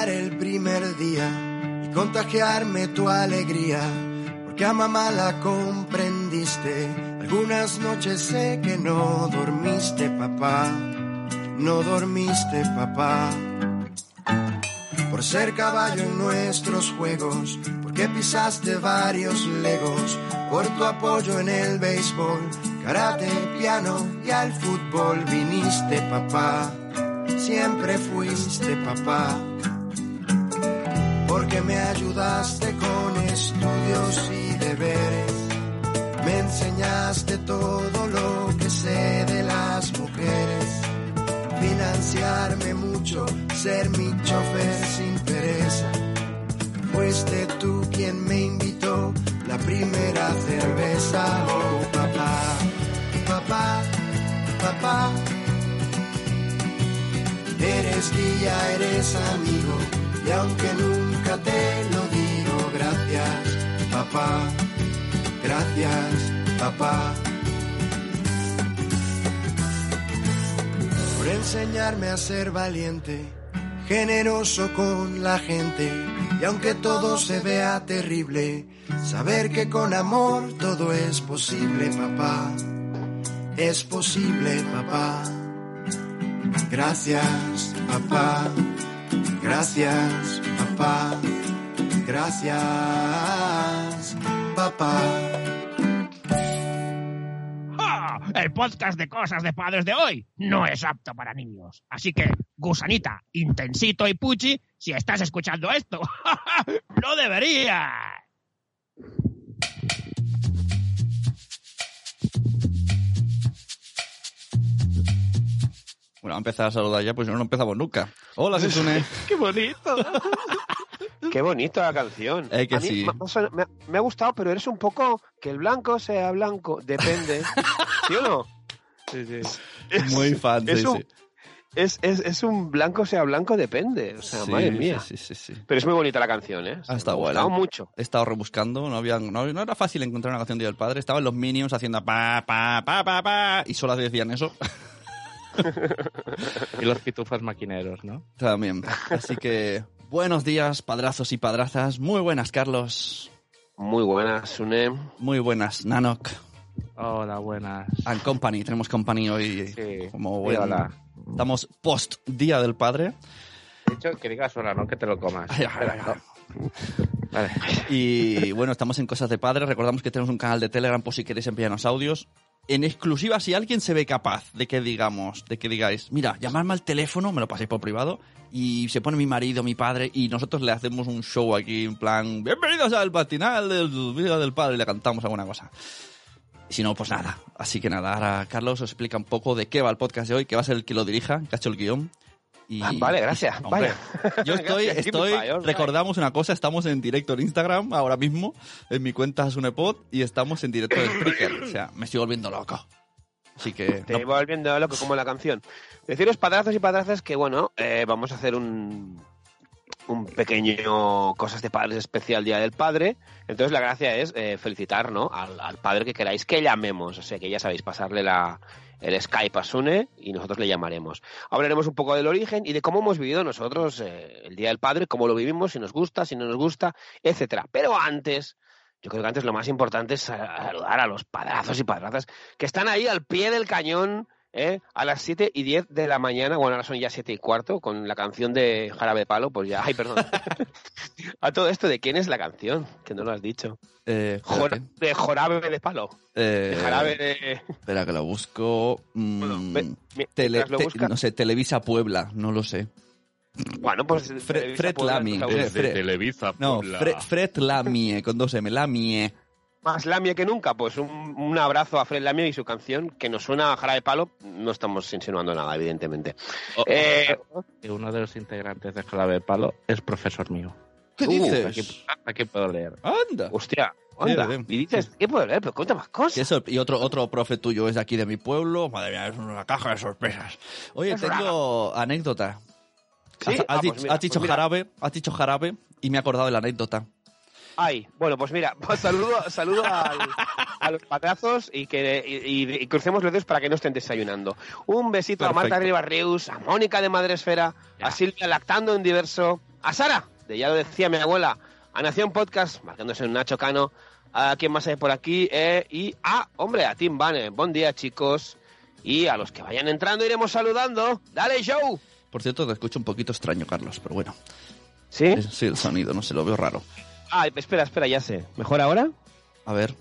el primer día y contagiarme tu alegría, porque a mamá la comprendiste. Algunas noches sé que no dormiste, papá, no dormiste, papá. Por ser caballo en nuestros juegos, porque pisaste varios legos, por tu apoyo en el béisbol, karate, piano y al fútbol viniste, papá siempre fuiste papá, porque me ayudaste con estudios y deberes, me enseñaste todo lo que sé de las mujeres, financiarme mucho, ser mi chofer sin pereza. Fuiste tú quien me invitó la primera cerveza, oh papá, papá, papá. Eres guía, eres amigo, y aunque nunca te lo digo, gracias, papá, gracias, papá. Por enseñarme a ser valiente, generoso con la gente, y aunque todo se vea terrible, saber que con amor todo es posible, papá, es posible, papá. Gracias, papá. Gracias, papá. Gracias, papá. ¡Ja! El podcast de cosas de padres de hoy no es apto para niños. Así que, gusanita, intensito y puchi, si estás escuchando esto, no deberías. Bueno, a empezar a saludar ya, pues no empezamos nunca. Hola, Sensune. ¡Qué bonito! Qué bonito la canción. Eh, que A mí sí. me, ha- me gustado, pero eres un poco que el blanco sea blanco, depende. ¿Sí o no? Sí, sí. Muy fan, es sí, un. Es, es, es un blanco sea blanco, depende. O sea, Sí, madre mía. Sí, sí, sí. Pero es muy bonita la canción, ¿eh? Ah, ha buena. gustado mucho. He estado rebuscando, no, había, no, no era fácil encontrar una canción de Día del Padre. Estaban los Minions haciendo pa, pa, pa, pa, pa, y solo decían eso Y los pitufos maquineros, ¿no? también. Así que, buenos días, padrazos y padrazas. Muy buenas, Carlos. Muy buena, Sune. Muy buenas, Nanok. Hola, buenas. And Company. Tenemos Company hoy Sí. como Sí, buen... hola. Estamos post Día del Padre. De hecho, que digas hola, no que te lo comas. Ay, ay, ay, ay. Vale. Y bueno, estamos en Cosas de Padre. Recordamos que tenemos un canal de Telegram por si queréis enviarnos audios. En exclusiva, si alguien se ve capaz de que digamos, de que digáis, mira, llamadme al teléfono, me lo paséis por privado, y se pone mi marido, mi padre, y nosotros le hacemos un show aquí en plan, bienvenidos al patinal del Día del Padre, y le cantamos alguna cosa. Y si no, pues nada. Así que nada, ahora Carlos os explica un poco de qué va el podcast de hoy, que va a ser el que lo dirija, que ha hecho el guion. Y, Ah, vale, gracias. Hombre, Vale. yo estoy, Gracias, estoy, recordamos una cosa, estamos en directo en Instagram ahora mismo, en mi cuenta Sunepod, y estamos en directo en Spreaker. O sea, me estoy volviendo loco. Así que, Te no- volviendo loco como la canción. Deciros, padrazos y padrazas, que bueno, eh, vamos a hacer un, un pequeño Cosas de Padres especial Día del Padre. Entonces la gracia es eh, felicitar ¿no? al, al padre que queráis que llamemos. O sea que ya sabéis, pasarle la, el Skype a Sune y nosotros le llamaremos. Hablaremos un poco del origen y de cómo hemos vivido nosotros eh, el Día del Padre, cómo lo vivimos, si nos gusta, si no nos gusta, etcétera. Pero antes... Yo creo que antes lo más importante es saludar a los padrazos y padrazas que están ahí al pie del cañón ¿eh? a las 7 y 10 de la mañana, bueno, ahora son ya 7 y cuarto, con la canción de Jarabe de Palo, pues ya, ay, perdón. a todo esto, ¿de quién es la canción? Que no lo has dicho. eh, Jor- de Jarabe de Palo. Eh, De Jarabe de... espera que lo busco. Mm, Bueno, ve- tele- te- no sé, Televisa Puebla, no lo sé. Bueno, pues... Fre- Fred Puebla, Lamy. la Fred- buscas. Fred- Televisa. No, Puebla. Fre- Fred Lamie, con dos M, Lamie. Más Lamie que nunca, pues un, un abrazo a Fred Lamie y su canción, que nos suena a Jarabe de Palo, no estamos insinuando nada, evidentemente. Oh, Eh, que uno de los integrantes de Jarabe de Palo es profesor mío. ¿Qué Uh, dices? Aquí, aquí puedo leer. Anda. hostia. Bien, bien. Y dices, ¿qué puedo leer? Pero cuenta más cosas. Y, eso, y otro, otro profe tuyo es de aquí de mi pueblo. Madre mía, es una caja de sorpresas. Oye, Es tengo anécdota. ¿Sí? Has, has Ah, pues dicho, mira, has dicho pues jarabe, has dicho jarabe y me he acordado de la anécdota. Ay, bueno, pues mira, pues saludo, saludo al- a los patrazos y que y, y- y crucemos los dedos para que no estén desayunando. Un besito a Marta. Ribarrius, a Mónica de Madresfera, Ya. a Silvia Lactando en Diverso, a Sara, de ya lo decía mi abuela, a Nación Podcast, marcándose un Nacho Cano, a quien más hay por aquí, eh, y a, hombre, a Tim Bane. Buen día, chicos. Y a los que vayan entrando iremos saludando. ¡Dale, show! Por cierto, te escucho un poquito extraño, Carlos, pero bueno. ¿Sí? Sí, el sonido, no sé, lo veo raro. Ah, espera, espera, ya sé. ¿Mejor ahora? A ver.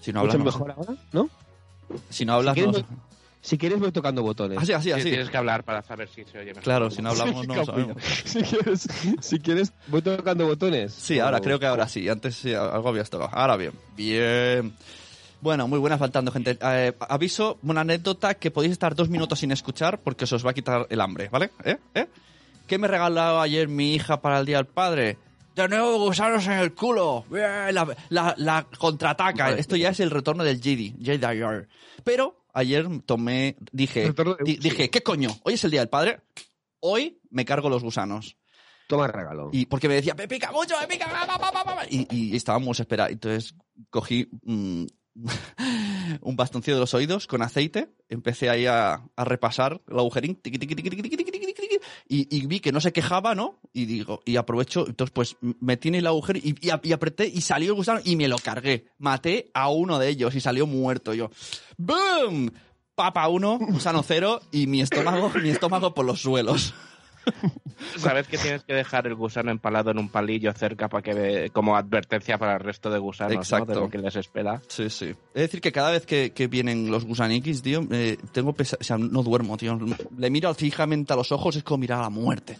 Si no ¿Mucho hablas, no sé. mejor ahora? ¿No? Si no hablas, Si no quieres. Si quieres voy tocando botones. Así, así, Sí, así. Tienes que hablar para saber si se oye mejor. Claro, si no hablamos, no lo sabemos. si, quieres, si quieres, voy tocando botones. Sí, ahora O- creo que ahora sí. Antes sí, algo habías tocado. Ahora bien. Bien. Bueno, muy buena faltando, gente. Eh, aviso, una anécdota que podéis estar dos minutos sin escuchar porque se os va a quitar el hambre, ¿vale? ¿Eh? ¿Eh? ¿Qué me regaló ayer mi hija para el Día del Padre? De nuevo gusanos en el culo. La, la- la contraataca. Vale. Esto ya es el retorno del Jedi. Jedi R. Pero ayer tomé, dije, di- dije, ¿qué coño? Hoy es el Día del Padre. Hoy me cargo los gusanos. Toma regalo. Y porque me decía, me pica mucho, me pica, va, va, va". Y, y estábamos esperados. Entonces cogí mm, un bastoncillo de los oídos con aceite, empecé ahí a, a repasar el agujerín, tiqui, tiqui, tiqui, y, vi que no se quejaba, ¿no? Y digo, y aprovecho, entonces pues me tiene el agujero y, y, y apreté y salió el gusano y me lo cargué. Maté a uno de ellos y salió muerto yo. ¡Boom! Papa uno, gusano cero y mi estómago, mi estómago por los suelos. Sabes que tienes que dejar el gusano empalado en un palillo cerca para que ve- como advertencia para el resto de gusanos. De lo que les espera. Sí, sí. Es decir, que cada vez que, que vienen los gusaniquis, tío, eh, tengo pesa O sea, no duermo, tío. Le miro fijamente a los ojos, es como mirar a la muerte.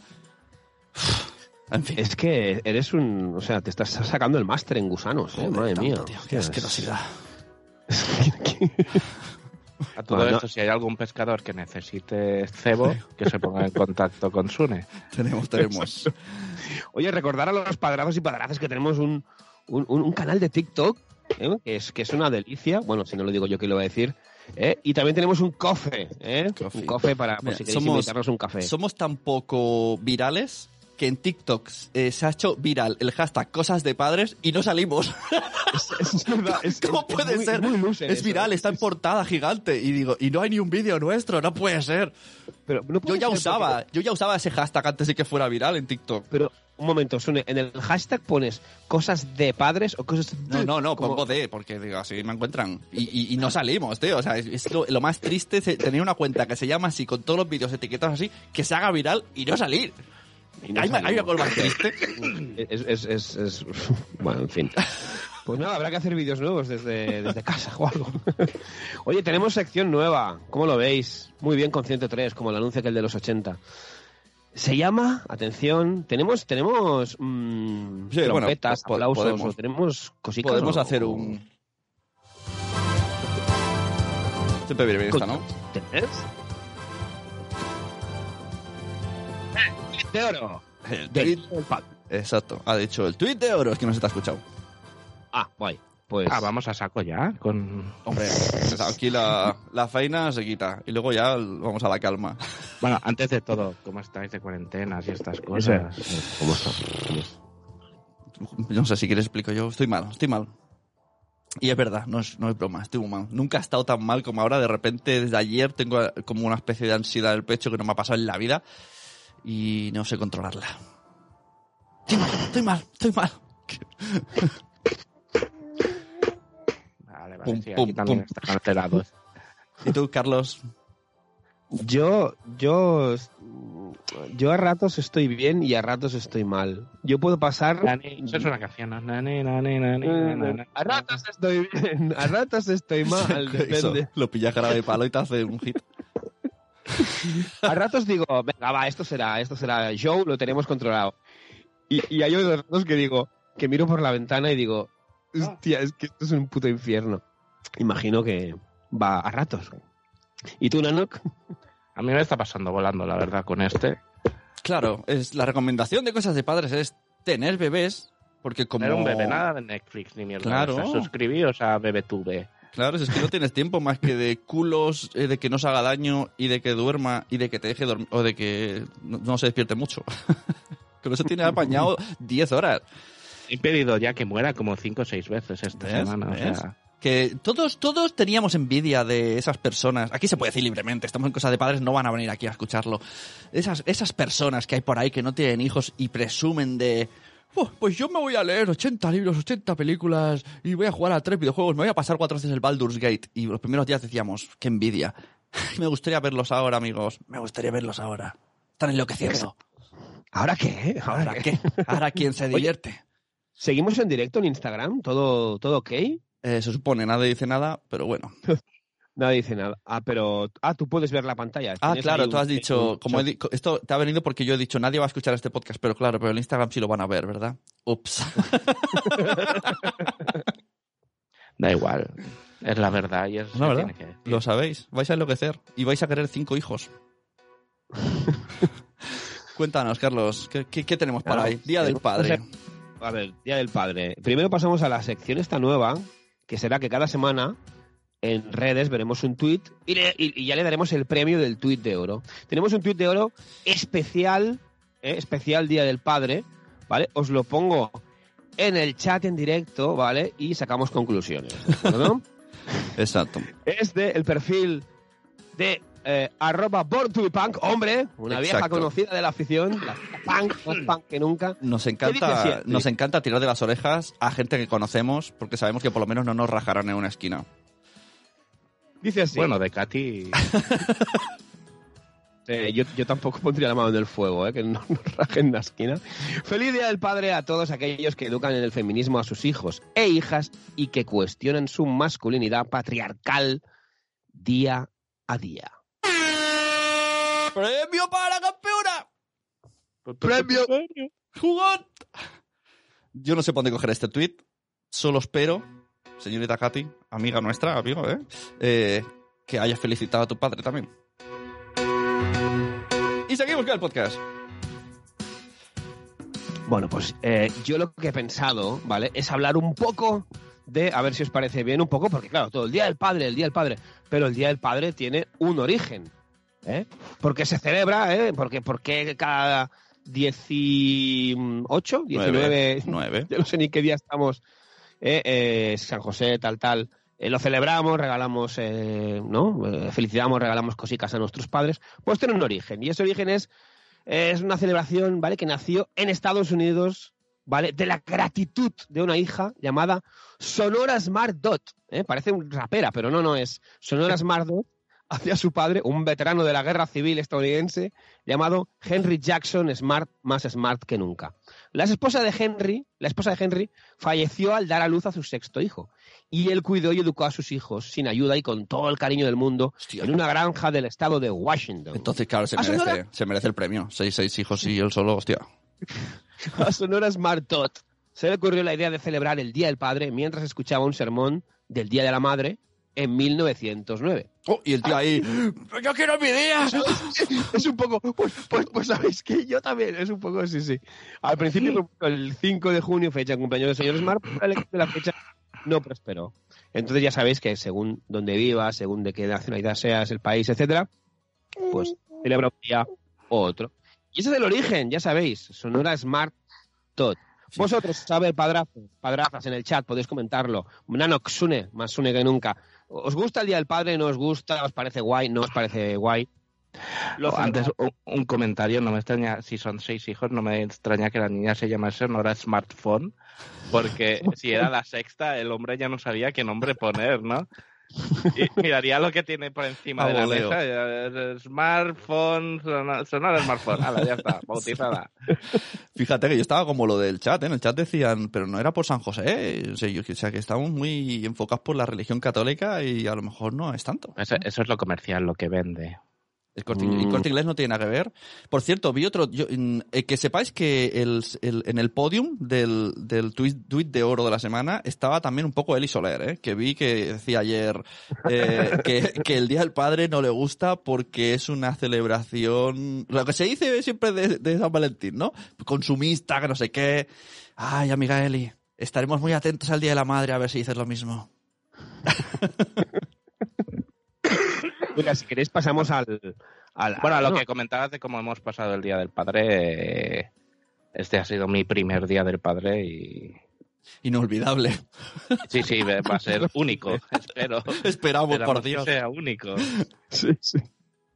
En fin. Es que eres un... O sea, te estás sacando el máster en gusanos, ¿eh? Joder, Madre tanto, mía. tío, qué asquerosidad. A todo Bueno. esto, si hay algún pescador que necesite cebo, que se ponga en contacto con Sune. Tenemos, tenemos. Oye, recordar a los padrazos y padrazas que tenemos un, un, canal de TikTok, ¿eh? que, es, que es una delicia. Bueno, si no lo digo yo, ¿quién lo va a decir? ¿Eh? Y también tenemos un cofe, ¿eh? Un cofe para, por Mira, si queréis somos- invitarnos un café. Somos tan poco virales que en TikTok eh, se ha hecho viral el hashtag cosas de padres y no salimos. Es verdad, es- ¿Cómo es puede muy- ser? muy es eso, viral, ¿eh? está en portada gigante. Y digo, y no hay ni un vídeo nuestro, no puede ser. Pero no Yo ya ser usaba, yo ya usaba ese hashtag antes de que fuera viral en TikTok. Pero, un momento, Sune, en el hashtag pones cosas de padres o cosas No, no, no, como- pongo de, porque digo, así me encuentran. Y, y- y no salimos, tío. O sea, es, es lo, lo más triste es tener una cuenta que se llama así, con todos los vídeos etiquetados así, que se haga viral y no salir. No ¿Hay, hay salimos. algo más triste? Es, es, es, es- Bueno, en fin. Pues nada, habrá que hacer vídeos nuevos desde, desde casa o algo. Oye, tenemos sección nueva. ¿Cómo lo veis? Muy bien con 103, como el anuncio que el de los 80. Se llama, atención, tenemos tenemos mm, Sí, bueno, trompetas, po- aplausos, podemos. o tenemos cositas. Podemos o- hacer un... Siempre viene bien esta, ¿no? ¿Tenés? De oro. El Del- tweet- Exacto, ha dicho el tweet de oro, es que no se te ha escuchado. Ah, guay. Pues Ah, vamos a saco ya. Con... Hombre, aquí la, la faena se quita y luego ya vamos a la calma. Bueno, antes de todo, ¿cómo estáis de cuarentenas y estas cosas? ¿Cómo está? No sé si quieres explico yo. Estoy mal, estoy mal. Y es verdad, no es, no es broma, estoy muy mal. Nunca he estado tan mal como ahora. De repente, desde ayer, tengo como una especie de ansiedad en el pecho que no me ha pasado en la vida. Y no sé controlarla. Estoy mal, estoy mal, estoy mal. Vale, vale, Pum, sí, pum, aquí también pum. están alterados. ¿Y tú, Carlos? Yo, yo, yo a ratos estoy bien y a ratos estoy mal. Yo puedo pasar. Nani, Eso es una canción, ¿no? Nani, nani, nani. A ratos estoy bien, a ratos estoy mal, Eso, depende. lo pillas cara de palo y te hace un hit. A ratos digo, venga, va, esto será, esto será show, lo tenemos controlado. Y, y hay otros ratos que digo, que miro por la ventana y digo, hostia, es que esto es un puto infierno. Imagino que va a ratos. ¿Y tú, Nanok? A mí me está pasando volando, la verdad, con este. Claro, es la recomendación de cosas de padres es tener bebés, porque como... Era un bebé, nada de Netflix ni mierda. Claro. O sea, suscribíos a BebeTube. Claro, es que no tienes tiempo más que de culos, eh, de que no se haga daño y de que duerma y de que te deje dormir o de que no, no se despierte mucho. Con eso tiene apañado 10 horas. He pedido ya que muera como cinco o seis veces esta ¿Ves? semana. O ¿Ves? sea, Que todos, todos teníamos envidia de esas personas. Aquí se puede decir libremente, estamos en cosas de padres, no van a venir aquí a escucarlo. Esas, esas personas que hay por ahí que no tienen hijos y presumen de. "Oh, pues yo me voy a leer 80 libros, 80 películas y voy a jugar a tres videojuegos, me voy a pasar cuatro veces el Baldur's Gate. Y los primeros días decíamos, qué envidia. Me gustaría verlos ahora, amigos. Me gustaría verlos ahora. Están enloqueciendo. ¿Ahora qué? ¿Ahora qué? ¿Ahora quién se Oye, divierte? ¿Seguimos en directo en Instagram? ¿Todo, todo ok? Eh, se supone, nadie dice nada, pero bueno. Nadie dice nada. Ah, pero... Ah, tú puedes ver la pantalla. Ah, claro, tú un- has dicho, un como he shot. di- esto te ha venido porque yo he dicho, nadie va a escuchar este podcast, pero claro, pero el Instagram sí lo van a ver, ¿verdad? Ups. Da igual. Es la verdad y es La se verdad. tiene que decir. Lo sabéis, vais a enloquecer y vais a querer cinco hijos. Cuéntanos, Carlos, ¿qué, qué- qué tenemos para Claro, hoy? Día del Padre. A ver, Día del Padre. Primero pasamos a la sección esta nueva, que será que cada semana en redes veremos un tuit y, ya le daremos el premio del tuit de oro. Tenemos un tuit de oro especial, ¿eh? especial Día del Padre, ¿vale? Os lo pongo en el chat en directo, ¿vale? Y sacamos conclusiones, ¿no? Exacto. es de el perfil de eh, arroba born to be punk, hombre, una vieja conocida de la afición, la punk, más punk que nunca. Nos encanta, nos encanta tirar de las orejas a gente que conocemos porque sabemos que por lo menos no nos rajarán en una esquina. Dice así. Bueno, de Katy. Eh, yo, yo tampoco pondría la mano en el fuego, eh, que no nos rajen la esquina. Feliz Día del Padre a todos aquellos que educan en el feminismo a sus hijos e hijas y que cuestionan su masculinidad patriarcal día a día. ¡Premio para la campeona! ¡Premio! ¡Jugón! Yo no sé por dónde coger este tweet. Solo espero, señorita Katy, amiga nuestra, amigo, ¿eh? Eh, que hayas felicitado a tu padre también. Y seguimos con el podcast. Bueno, pues eh, yo lo que he pensado, ¿vale? Es hablar un poco de, a ver si os parece bien, un poco, porque claro, todo el Día del Padre, el Día del Padre, pero el Día del Padre tiene un origen, ¿eh? Porque se celebra, ¿eh? Porque, porque cada 18, 19, Nueve. yo no sé ni qué día estamos, eh, eh, San José, tal, tal, eh, lo celebramos, regalamos, eh, ¿no? Felicitamos, regalamos cositas a nuestros padres, pues tiene un origen, y ese origen es, es una celebración, ¿vale? Que nació en Estados Unidos, ¿vale? De la gratitud de una hija llamada Sonora Smart Dot, ¿eh? Parece un rapera, pero no, no es. Sonora Smart Dot hacia su padre, un veterano de la guerra civil estadounidense llamado Henry Jackson Smart, más smart que nunca. La esposa de Henry, la esposa de Henry, falleció al dar a luz a su sexto hijo. Y él cuidó y educó a sus hijos sin ayuda y con todo el cariño del mundo Hostia. en una granja del estado de Washington. Entonces, claro, se ¿A merece, Sonora? se merece el premio. Seis, seis hijos y él solo, hostia. a Sonora Smart Tot se le ocurrió la idea de celebrar el Día del Padre mientras escuchaba un sermón del Día de la Madre en 1909. Oh, y el tío ahí, ¡yo quiero mi día! Es un poco, pues, pues, pues sabéis que yo también, es un poco, sí, sí. Al principio, el 5 de junio, fecha de cumpleaños del señor Smart, la fecha no prosperó. Entonces ya sabéis que según donde vivas, según de qué nacionalidad seas, el país, etcétera, pues celebra un día u otro. Y ese es el origen, ya sabéis, Sonora Smart Tot. Vosotros, saber padrazos, padrazas en el chat, podéis comentarlo. Nanoxune, más sune que nunca. ¿Os gusta el Día del Padre? ¿No os gusta? ¿Os parece guay? ¿No os parece guay? Antes un comentario, no me extraña, si son seis hijos, no me extraña que la niña se llamase Nora Smartphone, porque si era la sexta, el hombre ya no sabía qué nombre poner, ¿no? Y miraría lo que tiene por encima de la mesa. Smartphone, Sonora, Smartphone. Hala, ya está, bautizada. Fíjate que yo estaba como lo del chat, ¿eh? en el chat decían, pero no era por San José, ¿eh? o sea, yo- o sea, que estamos muy enfocados por la religión católica y a lo mejor no es tanto. Eso, eso es lo comercial, lo que vende. El corte, inglés- el Mm. corte inglés no tiene nada que ver. Por cierto, vi otro. yo, mm, eh, que sepáis que el, el- en el podium del, del tuit, tuit de oro de la semana estaba también un poco Eli Soler, ¿eh? que vi que decía ayer eh, que, que el Día del Padre no le gusta porque es una celebración. Lo que se dice siempre de, de San Valentín, ¿no? Consumista, que no sé qué. Ay, amiga Eli, estaremos muy atentos al Día de la Madre a ver si dices lo mismo. Mira, si queréis pasamos al... al Bueno, a lo no, que comentabas de cómo hemos pasado el Día del Padre, eh, este ha sido mi primer Día del Padre y Inolvidable. Sí, sí, va a ser único, espero. Esperamos, por Esperamos que Dios. sea único. Sí, sí.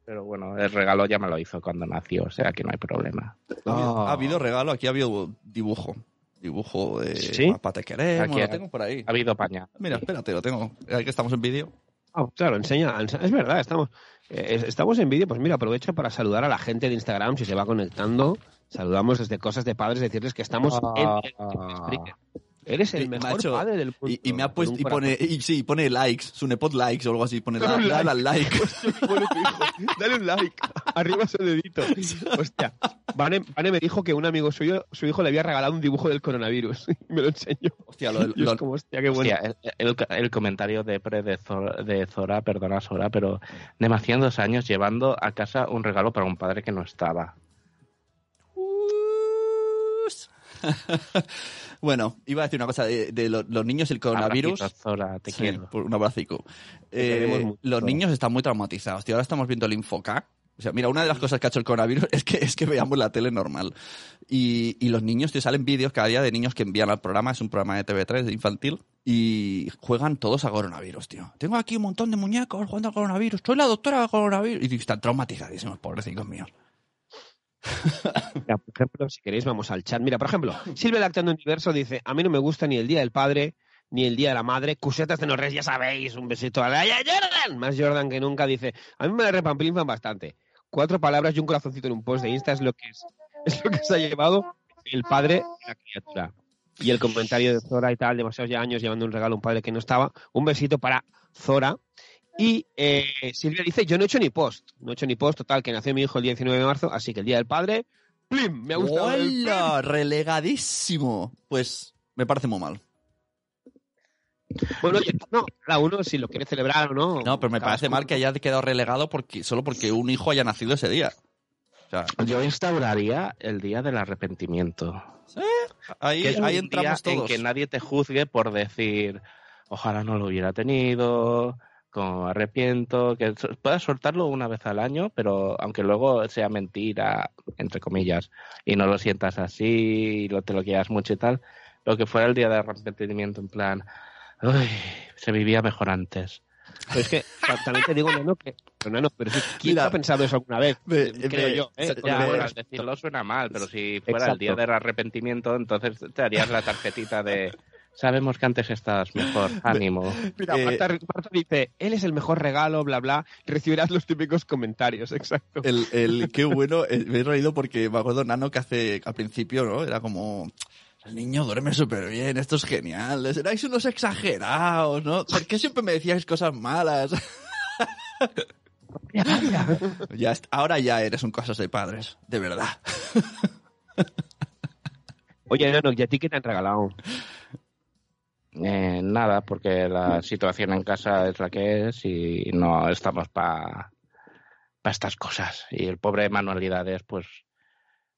Pero bueno, el regalo ya me lo hizo cuando nació, o sea que no hay problema. Ha habido regalo, aquí ha habido dibujo. Dibujo de ¿Sí? papá te queremos, Aquí lo ha- tengo por ahí. Ha habido pañal. Mira, espérate, lo tengo. Ahí que estamos en vídeo. Ah, claro, enseña, ense- es verdad, estamos, eh, es- estamos en vídeo, pues mira, aprovecho para saludar a la gente de Instagram, si se va conectando, saludamos desde Cosas de Padres, decirles que estamos Ah. en Spreaker. Eres el mejor macho, padre del mundo. Y, y me ha puesto, y pone, y sí, pone likes, Sunepod likes o algo así, pone Dale da- un dale like. al like. Pone tu hijo, Dale un like, arriba ese dedito. Hostia, Vane, Vane me dijo que un amigo suyo, su hijo le había regalado un dibujo del coronavirus. me lo enseñó. Hostia, lo, es lo- como, hostia, qué bueno. Hostia, el, el- el comentario de pre de Zora, de Zora, perdona Zora, pero demasiados años llevando a casa un regalo para un padre que no estaba. Bueno, iba a decir una cosa de, de lo- los niños y el coronavirus. Abracitos, Zora, te Sí, quiero. por un abracico. Eh, los niños están muy traumatizados. Tío, ahora estamos viendo el Infoca. O sea, mira, una de las cosas que ha hecho el coronavirus es que, es que veamos la tele normal. Y, y los niños, te salen vídeos cada día de niños que envían al programa, es un programa de TV3 de infantil, y juegan todos a coronavirus, tío. Tengo aquí un montón de muñecos jugando al coronavirus. Soy la doctora del coronavirus. Y están traumatizadísimos, pobrecicos míos. Por ejemplo, si queréis, vamos al chat. Mira, por ejemplo, Silvia Lactando Universo dice: A mí no me gusta ni el Día del Padre ni el Día de la Madre. Cusetas de Norres, ya sabéis. Un besito a la ¡Ya, Jordan. Más Jordan que nunca dice: A mí me la bastante. Cuatro palabras y un corazoncito en un post de Insta es lo que es, es lo que se ha llevado el padre y la criatura. Y el comentario de Zora y tal, demasiados años llevando un regalo a un padre que no estaba. Un besito para Zora. Y eh, Silvia dice, yo no he hecho ni post, no he hecho ni post, total, que nació mi hijo el día 19 de marzo, así que el día del padre, ¡plim! Me ha gustado el ¡Hola! Relegadísimo. Pues me parece muy mal. Bueno, no, cada uno si lo quiere celebrar o no. No, pero me parece mal que haya quedado relegado porque, solo porque un hijo haya nacido ese día. O sea, Yo instauraría el día del arrepentimiento. ahí, que es ahí un entramos día en que nadie te juzgue por decir, ojalá no lo hubiera tenido, como arrepiento, que puedas soltarlo una vez al año, pero aunque luego sea mentira, entre comillas, y no lo sientas así, y lo, te lo quieras mucho y tal, lo que fuera el día de arrepentimiento, en plan, uy, se vivía mejor antes. Pero es que también te digo, Nano, que. Pero, Nano, pero sí, ¿quién Mira, ha pensado eso alguna vez? me- Creo me- yo. ¿eh? Ya, me- decirlo suena mal, pero si fuera Exacto. el día del arrepentimiento, entonces te harías la tarjetita de sabemos que antes estabas mejor, ánimo. Mira, Eh, Marta, Marta dice, él es el mejor regalo, bla, bla. Recibirás los típicos comentarios, exacto. El, el, qué bueno, eh, me he reído porque me acuerdo Nano que hace, al principio, ¿no? Era como, el niño duerme súper bien, esto es genial, erais unos exagerados, ¿no? ¿Por qué siempre me decíais cosas malas? ya, est- ahora ya eres un cosas de padres, de verdad. Oye, Nano, ¿y a ti qué te han regalado? Eh, nada, porque la situación en casa es la que es y no estamos para estas cosas. Y el pobre Manualidades, pues,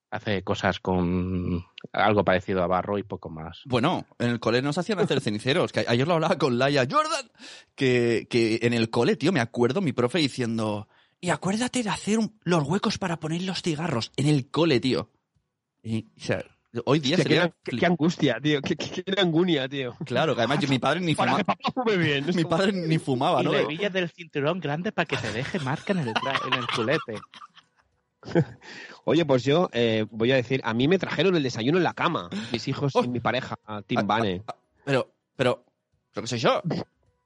hace cosas con algo parecido a barro y poco más. Bueno, en el cole nos hacían hacer ceniceros. Que ayer lo hablaba con Laia Jordan. Que, que en el cole, tío, me acuerdo mi profe diciendo. Y acuérdate de hacer los huecos para poner los cigarros. En el cole, tío. Y, hoy día sería. qué- qué angustia, tío. Qué, qué, qué angunia, tío. Claro, que además yo- mi padre ni fumaba. que papá fume bien. Mi padre ni fumaba, y ¿no? la hebilla del cinturón grande para que te deje marca en el, en el culete. Oye, pues yo eh, voy a decir, a mí me trajeron el desayuno en la cama, mis hijos Oh. y mi pareja, Ah, Tim Bane. Pero, pero, pero que soy yo.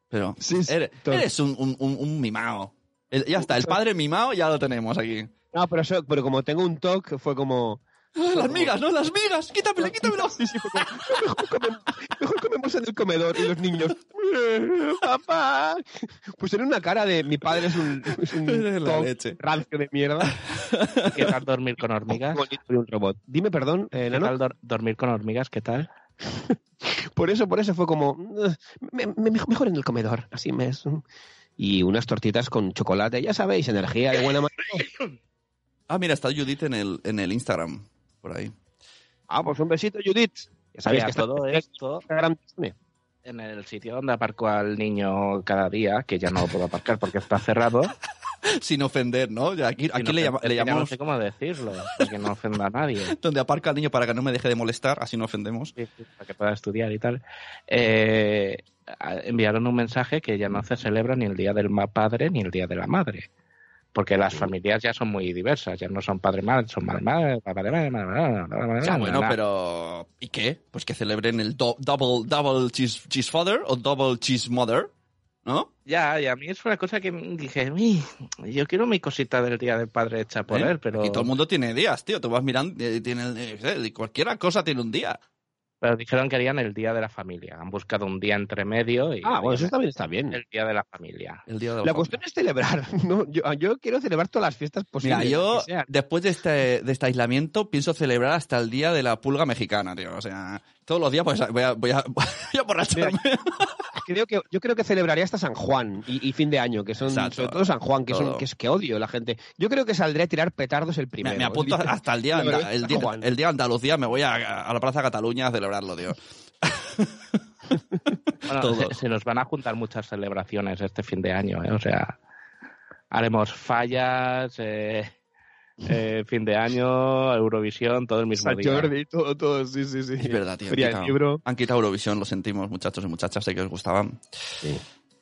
Pero, Sí, sí, eres, un, un, un. El- ya está, el padre mimao ya lo tenemos aquí. No, pero, eso- pero como tengo un toque, fue como... Ah, Las migas, ¿no? Las migas. Quítamelo, quítamelo. Sí, sí, mejor, comemos, mejor comemos en el comedor y los niños... ¡Papá! Pusieron una cara de mi padre es un, es un Eres la toc leche. rancio de mierda. ¿Qué tal dormir con hormigas? de un robot. Dime perdón, eh, ¿Qué tal dor- dormir con hormigas? ¿Qué tal? Por eso, por eso fue como... "Ugh, me- me- mejor en el comedor, así me es... Y unas tortitas con chocolate, ya sabéis, energía de buena mano. Ah, mira, está Judith en el, en el Instagram. Por ahí. Ah, pues un besito, Judith. Ya sabéis que todo esto en el sitio donde aparco al niño cada día, que ya no lo puedo aparcar porque está cerrado, Sin ofender, ¿no? Ya Aquí, aquí le, llama- le llamamos No sé cómo decirlo, para que no ofenda a nadie. donde aparca al niño para que no me deje de molestar, así no ofendemos. Sí, sí, para que pueda estudiar y tal. Eh, enviaron un mensaje que ya no se celebra ni el Día del ma- Padre ni el Día de la Madre. Porque las familias ya son muy diversas, ya no son padre-madre, son madre-madre, padre-madre, madre-madre, madre-madre, Ya, bueno, pero... ¿Y qué? Pues que celebren el do- double, double cheese, cheese father o double cheese mother, ¿no? Ya, y a mí es una cosa que dije, "Mi, yo quiero mi cosita del Día del Padre hecha por ¿Eh? él, pero, Aquí todo el mundo tiene días, tío. Tú vas mirando, eh, tiene, eh, cualquier cosa tiene un día. Pero dijeron que harían el Día de la Familia. Han buscado un día entre medio y Ah, bueno, eso también está bien. el Día de la Familia. El día de La cuestión es celebrar. ¿no? Yo, yo quiero celebrar todas las fiestas posibles. Mira, yo, después de este, de este aislamiento, pienso celebrar hasta el día de la pulga mexicana, tío. O sea, todos los días pues, voy a, voy a, voy a borracharme. Creo que, yo creo que celebraría hasta San Juan y, y fin de año, que son Exacto. sobre todo San Juan, que, son, que es que odio la gente. Yo creo que saldré a tirar petardos el Me, primero. me apunto hasta el día, el, día Juan. el día de Andalucía, me voy a, a la Plaza Cataluña a celebrarlo, tío. Bueno, Todos. se, se nos van a juntar muchas celebraciones este fin de año, ¿eh? O sea, haremos fallas, eh, eh, fin de año, Eurovisión, todo el mismo San día. Jordi, todo, todo, sí, sí, sí. Es verdad, tío. Han quitado- libro. Han quitado Eurovisión, lo sentimos, muchachos y muchachas, sé que os gustaban.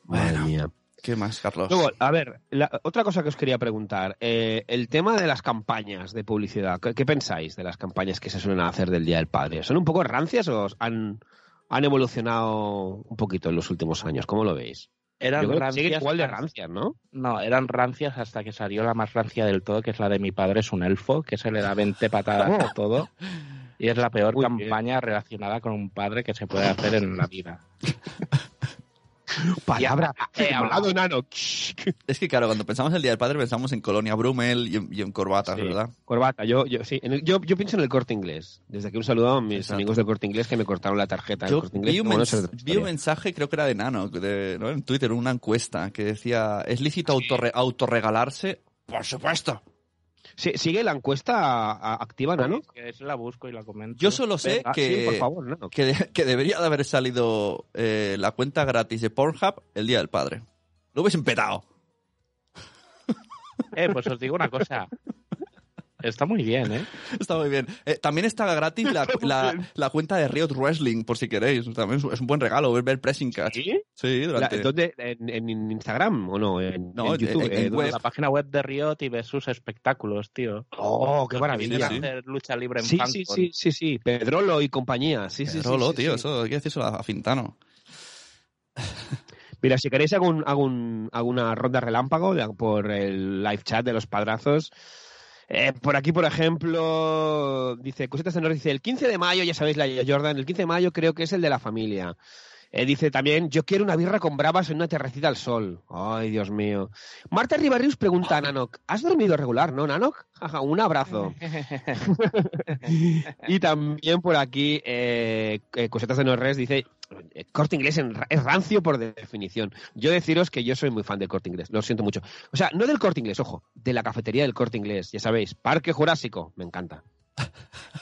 Madre Bueno. mía. ¿Qué más, Carlos? Luego, a ver, la- otra cosa que os quería preguntar. eh, el tema de las campañas de publicidad. ¿Qué, qué pensáis de las campañas que se suelen hacer del Día del Padre? ¿Son un poco rancias o han, han evolucionado un poquito en los últimos años? ¿Cómo lo veis? Eran rancias igual de rancias, ¿no? No, eran rancias hasta que salió la más rancia del todo, que es la de mi padre es un elfo, que se le da 20 patadas a todo. Y es la peor bien. campaña relacionada con un padre que se puede hacer en la vida. Palabra. He hablado. nano. Es que, claro, cuando pensamos el Día del Padre, pensamos en Colonia Brummel y en, y en corbatas, Sí. ¿verdad? Corbata, yo, yo, sí, en el- yo, yo pienso en el corte inglés. Desde aquí un saludo a mis Exacto. amigos del corte inglés que me cortaron la tarjeta del Yo corte inglés. vi un, otra vi un mensaje, creo que era de Nano, de, ¿no? en Twitter, una encuesta que decía, ¿es lícito autorre- autorregalarse? Por supuesto. Sí, ¿Sigue la encuesta activa, Nano? Que la busco y la comento. Yo solo sé Venga, que, Sí, por favor, Nano. que, de- que debería de haber salido eh, la cuenta gratis de Pornhub el Día del Padre. Lo hubiesen petado. Eh, pues os digo una cosa. Está muy bien, ¿eh? Está muy bien. Eh, también está gratis la, la- la cuenta de Riot Wrestling, por si queréis. También es un- buen regalo ver, ver Pressing Catch. ¿Sí? Sí, La- durante... ¿Dónde? ¿En, en Instagram o no? En, No, en YouTube. en- en eh, web. La página web de Riot y ves sus espectáculos, tío. Oh, qué maravilla. Sí, sí. hacer lucha libre en Sí, sí, sí, sí, sí. Pedrolo y compañía. Sí, sí, sí, sí, tío, sí. eso hay que decírselo a Fintano. Mira, si queréis hago, un- hago, un- hago una ronda relámpago de- por el live chat de los padrazos. Eh, por aquí, por ejemplo, dice, Cositas de Norte dice, el 15 de mayo, ya sabéis, la Jordan, el 15 de mayo creo que es el de la familia. Eh, dice también, yo quiero una birra con bravas en una terracita al sol. Ay, Dios mío. Marta Ribarrius pregunta a Nanok, ¿has dormido regular, no, Nanok? Un abrazo. y también por aquí, eh, eh, Cosetas de Norres dice, eh, corte inglés es rancio por definición. Yo deciros que yo soy muy fan del corte inglés, lo siento mucho. O sea, no del corte inglés, ojo, de la cafetería del corte inglés, ya sabéis, Parque Jurásico, me encanta.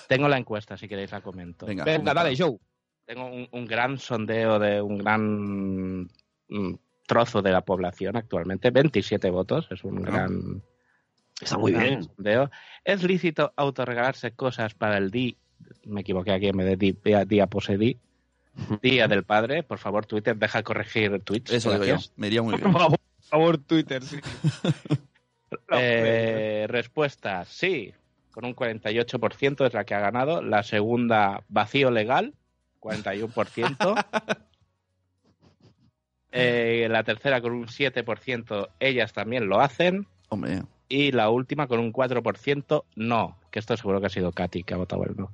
Tengo la encuesta, si queréis la comento. Venga, Venga, dale, Joe. Tengo un, un gran sondeo de un gran mm, trozo de la población actualmente. 27 votos, es un Bueno. gran, Está muy gran bien. sondeo. ¿Es lícito autorregalarse cosas para el di... Me equivoqué aquí en vez de di, día, día posedí. Día del Padre. Por favor, Twitter, deja corregir tweets. Eso digo yo. gracias. Me iría muy bien. Por favor, Twitter, sí. Eh, respuesta, sí, con un 48% es la que ha ganado. La segunda, vacío legal, 41%. Eh, la tercera, con un 7%, ellas también lo hacen. Hombre, Y la última, con un 4%, no. Que esto seguro que ha sido Katy que ha votado el no.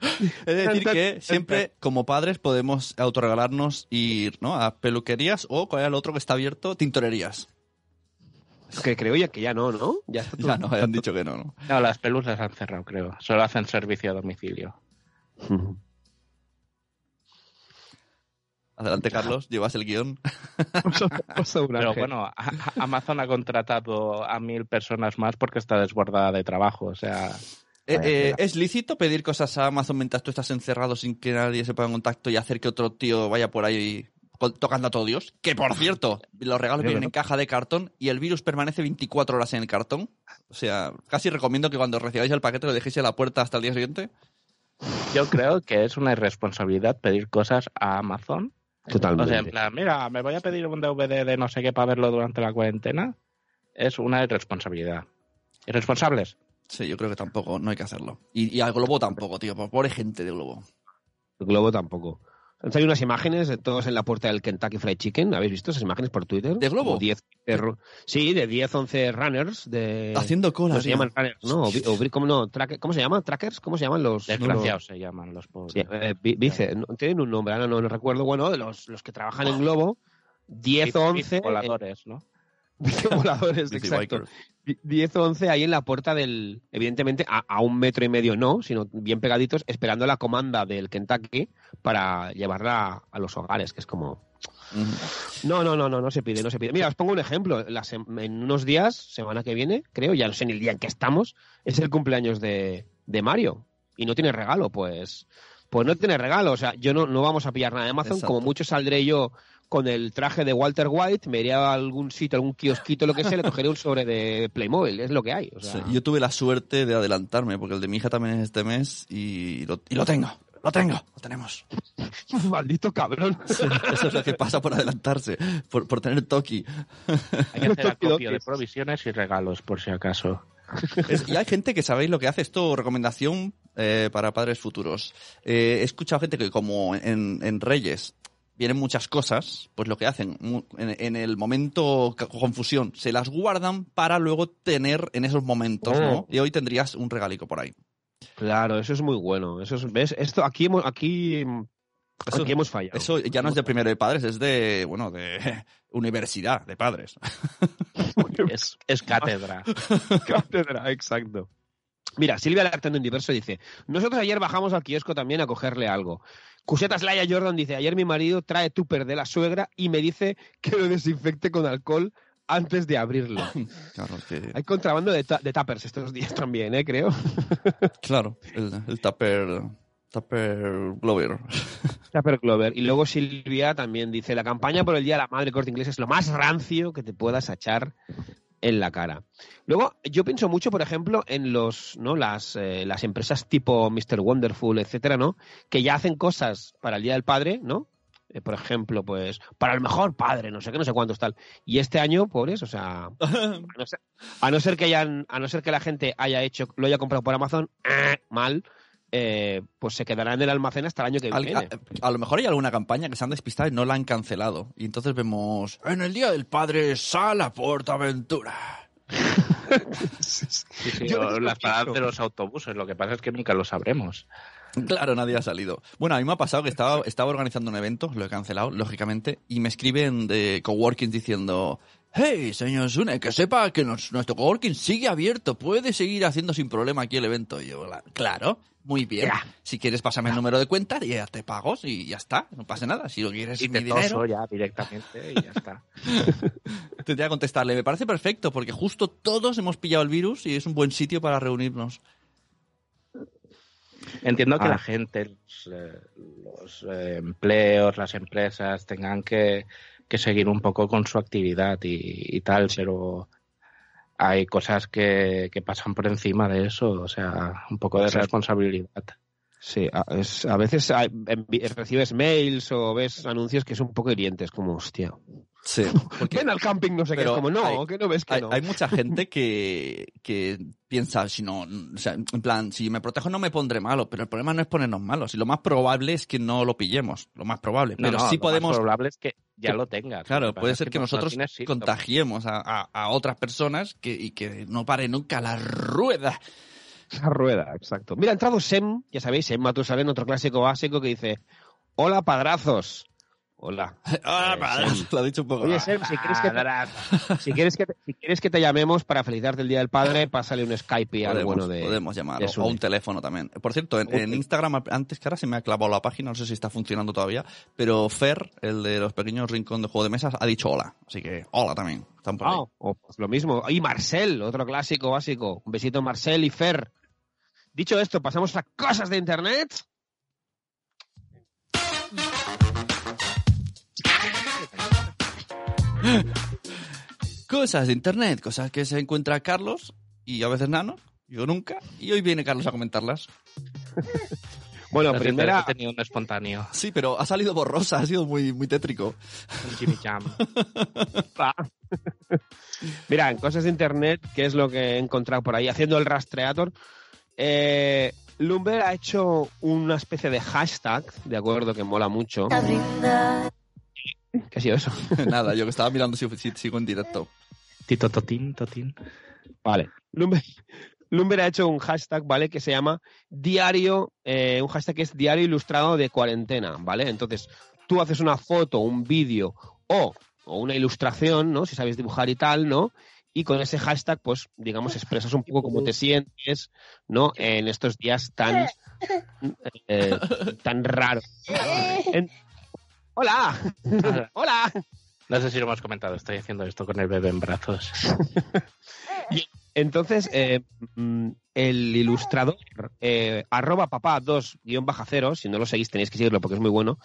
Es decir, que siempre como padres podemos autorregalarnos ir ¿no? a peluquerías o, ¿cuál era el otro que está abierto? Tintorerías. Que creo ya que ya no, ¿no? Ya no, han dicho que no, ¿no? No, las pelus las han cerrado, creo. Solo hacen servicio a domicilio. Adelante, Carlos, llevas el guion. Pero bueno, a- a- Amazon ha contratado a mil personas más porque está desbordada de trabajo. O sea, Eh, eh. ¿Es lícito pedir cosas a Amazon mientras tú estás encerrado sin que nadie se ponga en contacto y hacer que otro tío vaya por ahí tocando a todo Dios. Que por cierto, los regalos vienen en caja de cartón y el virus permanece 24 horas en el cartón. O sea, casi recomiendo que cuando recibáis el paquete lo dejéis en la puerta hasta el día siguiente. Yo creo que es una irresponsabilidad pedir cosas a Amazon. O Totalmente. sea, en plan, mira, me voy a pedir un DVD de no sé qué para verlo durante la cuarentena. Es una irresponsabilidad. ¿Irresponsables? Sí, yo creo que tampoco, no hay que hacerlo. Y, y al Globo tampoco, tío. por- Pobre gente de Globo. El globo tampoco. Han salido unas imágenes de todos en la puerta del Kentucky Fried Chicken. ¿Habéis visto esas imágenes por Twitter? ¿De Globo? Como 10 perro- sí, de 10, 11 runners. De... Haciendo cola, ¿Cómo se llaman runners? No, o o ¿cómo, no? Tracker- ¿Cómo se llaman? ¿Trackers? ¿Cómo se llaman los...? Desgraciados se llaman los pobres. Sí, eh, vice, no, tienen un nombre, ahora no, no recuerdo. Bueno, de los, los que trabajan en Globo, 10 o 11. eh, voladores, ¿no? voladores, Busy exacto. Biker. 10 o 11 ahí en la puerta del. Evidentemente, a, a un metro y medio no, sino bien pegaditos, esperando la comanda del Kentucky para llevarla a los hogares, que es como. No, no, no, no, no se pide, no se pide. Mira, os pongo un ejemplo. En unos días, semana que viene, creo, ya no sé ni el día en que estamos, es el cumpleaños de, de Mario. Y no tiene regalo, pues. Pues no tiene regalo. O sea, yo no, no vamos a pillar nada de Amazon. Exacto. Como mucho saldré yo con el traje de Walter White, me iría a algún sitio, algún kiosquito, lo que sea, le cogeré un sobre de Playmobil. Es lo que hay. O sea, Sí, yo tuve la suerte de adelantarme, porque el de mi hija también es este mes y lo, y lo tengo. Lo tengo, lo tenemos. Maldito cabrón. Eso es lo que pasa por adelantarse, por, por tener Toki. Hay que hacer acopio de provisiones y regalos, por si acaso. Es- y hay gente que sabéis lo que hace esto, recomendación eh, para padres futuros. Eh, he escuchado gente que como en, en Reyes vienen muchas cosas, pues lo que hacen en, el momento confusión, se las guardan para luego tener en esos momentos, ¿no? Oh. Y hoy tendrías un regalico por ahí. Claro, eso es muy bueno. Eso es, ¿ves? Esto aquí hemos, aquí, Eso, aquí hemos fallado. eso ya no es de primero de padres, es de, bueno, de universidad de padres. Es, es cátedra. Cátedra, exacto. Mira, Silvia Lartando en Diverso dice, nosotros ayer bajamos al kiosco también a cogerle algo. Cusetas Laia Jordan dice, ayer mi marido trae tupper de la suegra y me dice que lo desinfecte con alcohol antes de abrirlo. Claro, que- Hay contrabando de, de tuppers estos días también, ¿eh? Creo. claro el, el tupper, tupper Glover. Tupper Clover. Y luego Silvia también dice, la campaña por el Día de la Madre Corte Inglés es lo más rancio que te puedas echar en la cara. Luego, yo pienso mucho, por ejemplo, en los, ¿no? las, eh, las empresas tipo Mr. Wonderful, etcétera, ¿no? Que ya hacen cosas para el Día del Padre, ¿no? Eh, por ejemplo, pues, para el mejor padre, no sé qué, no sé cuántos tal. Y este año, pobres, o sea, a no ser, a no ser que hayan, a no ser que la gente haya hecho, lo haya comprado por Amazon, eh, mal, eh, pues se quedará en el almacén hasta el año que Al- viene. a, a lo mejor hay alguna campaña que se han despistado y no la han cancelado. Y entonces vemos, en el Día del Padre, sal a Portaventura. Sí, sí, Yo las paradas de los autobuses, lo que pasa es que nunca lo sabremos. Claro, nadie ha salido. Bueno, a mí me ha pasado que estaba, estaba organizando un evento, lo he cancelado, lógicamente, y me escriben de coworking diciendo, hey, señor Sune, que sepa que nos- nuestro coworking sigue abierto, puede seguir haciendo sin problema aquí el evento. Y yo, "La- claro, muy bien. Si quieres, pásame el número de cuenta y ya te pago y ya está, no pasa nada. Si lo quieres, Y mi te dinero. toso ya directamente y ya está. Tendría que contestarle, me parece perfecto, porque justo todos hemos pillado el virus y es un buen sitio para reunirnos. Entiendo que Ah. la gente, los, eh, los, eh, empleos, las empresas tengan que, que seguir un poco con su actividad y, y tal, pero hay cosas que, que pasan por encima de eso, o sea, un poco de responsabilidad. Sí, a, es- a veces hay- recibes mails o ves anuncios que son un poco hirientes, como, hostia. Sí, porque Ven al camping, no sé qué, es como, no, hay- que no ves que hay, no. hay mucha gente que, que piensa, si no, o sea, en plan, si me protejo no me pondré malo, pero el problema no es ponernos malos, y lo más probable es que no lo pillemos, lo más probable, No, pero no, sí lo más podemos, probable es que ya lo tengas. Lo claro, puede ser que no- no nosotros contagiemos a, a- a otras personas que, y que no pare nunca la rueda. La rueda, exacto. Mira, ha entrado Sem, ya sabéis, Sem Matusalén, otro clásico básico que dice, hola padrazos. Hola. Ah, Eh, lo ha dicho un poco. Oye, si quieres, que te, si, quieres que te, si quieres que te llamemos para felicitarte el Día del Padre, pásale un Skype y algo Podemos, bueno de... podemos llamar, o- un teléfono también. Por cierto, en, en Instagram, antes que ahora se me ha clavado la página, no sé si está funcionando todavía, pero Fer, el de los pequeños rincón de juego de mesas, ha dicho hola. Así que hola también. Están por ahí. Ah, o pues lo mismo. Y Marcel, otro clásico básico. Un besito Marcel y Fer. Dicho esto, pasamos a cosas de internet. Cosas de internet, cosas que se encuentra Carlos y a veces Nano, yo nunca, y hoy viene Carlos a comentarlas. Bueno, siento, primera, He tenido un espontáneo. Sí, pero ha salido borrosa, ha sido muy, muy tétrico. Un Jimmy Jam. Mira, en cosas de internet, ¿qué es lo que he encontrado por ahí? Haciendo el rastreador, eh, Lumber ha hecho una especie de hashtag, de acuerdo, que mola mucho. ¿Qué ha sido eso? Nada, yo que estaba mirando si, si sigo en directo. Tito Totín, Totín. Vale. Lumber, Lumber ha hecho un hashtag, ¿vale? Que se llama diario, eh, un hashtag que es diario ilustrado de cuarentena, ¿vale? Entonces, tú haces una foto, un vídeo o, o una ilustración, ¿no? Si sabes dibujar y tal, ¿no? Y con ese hashtag, pues, digamos, expresas un poco cómo te sientes, ¿no? En estos días tan, eh, tan raros. En- Hola, hola. No sé si lo hemos comentado, estoy haciendo esto con el bebé en brazos. Entonces, eh, mm, el ilustrador, eh, arroba papá 2 guion baja cero, si no lo seguís tenéis que seguirlo porque es muy bueno,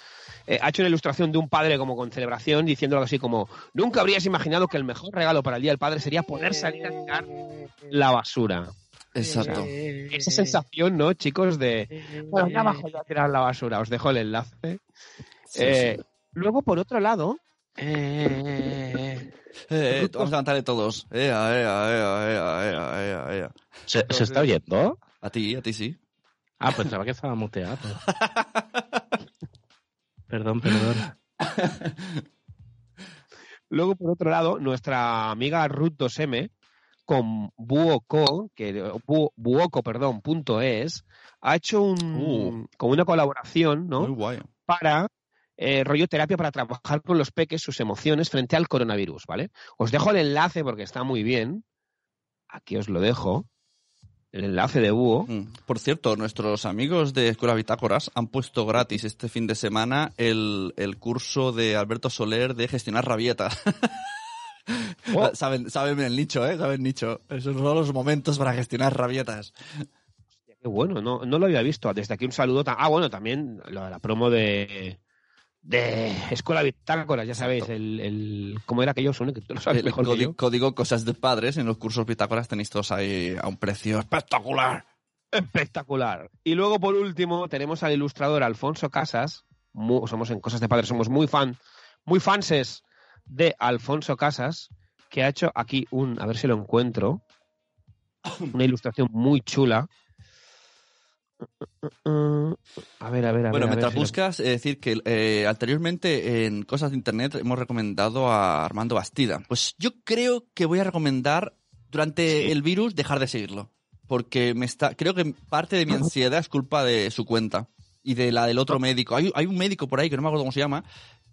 eh, ha hecho una ilustración de un padre como con celebración diciendo algo así como, nunca habrías imaginado que el mejor regalo para el Día del Padre sería poder salir a tirar la basura. Exacto. Esa sensación, ¿no, chicos? De, bueno, ya bajo ya a tirar la basura. Os dejo el enlace. Sí, Eh, sí. Luego, por otro lado, eh, Eh, eh, vamos a levantarle todos. Ea, ea, ea, ea, ea, ea, ea. ¿Se, se está oyendo? A ti, a ti sí. Ah, pensaba que estaba muteado. perdón, perdón. Luego, por otro lado, nuestra amiga Ruth 2M con Buoco, que bu- Buoco, perdón, punto es, ha hecho un, Uh. como una colaboración, ¿no? Muy guay. Para eh, rollo terapia para trabajar con los peques sus emociones frente al coronavirus, ¿vale? Os dejo el enlace porque está muy bien. Aquí os lo dejo. El enlace de Búho. Mm. Por cierto, nuestros amigos de Escuela Bitácoras han puesto gratis este fin de semana el, el curso de Alberto Soler de gestionar rabietas. Oh. saben, saben el nicho, ¿eh? Saben nicho. Esos son los momentos para gestionar rabietas. Qué bueno, no, no lo había visto. Desde aquí un saludo. Ah, bueno, también la, la promo de, de Escuela Bitácoras, ya sabéis, el, el, ¿cómo era aquello? Sune? Que tú lo sabes El mejor que código, yo. código Cosas de Padres en los cursos Bitácoras tenéis todos ahí a un precio espectacular. Espectacular. Y luego, por último, tenemos al ilustrador Alfonso Casas. Somos en Cosas de Padres, somos muy fan, muy fanses de Alfonso Casas, que ha hecho aquí un, a ver si lo encuentro, una ilustración muy chula. A ver, a ver, a ver. Bueno, mientras buscas, es decir que eh, anteriormente en Cosas de Internet hemos recomendado a Armando Bastida. Pues yo creo que voy a recomendar durante Sí. el virus dejar de seguirlo. Porque me está, creo que parte de mi ansiedad es culpa de su cuenta y de la del otro médico. Hay, hay un médico por ahí que no me acuerdo cómo se llama,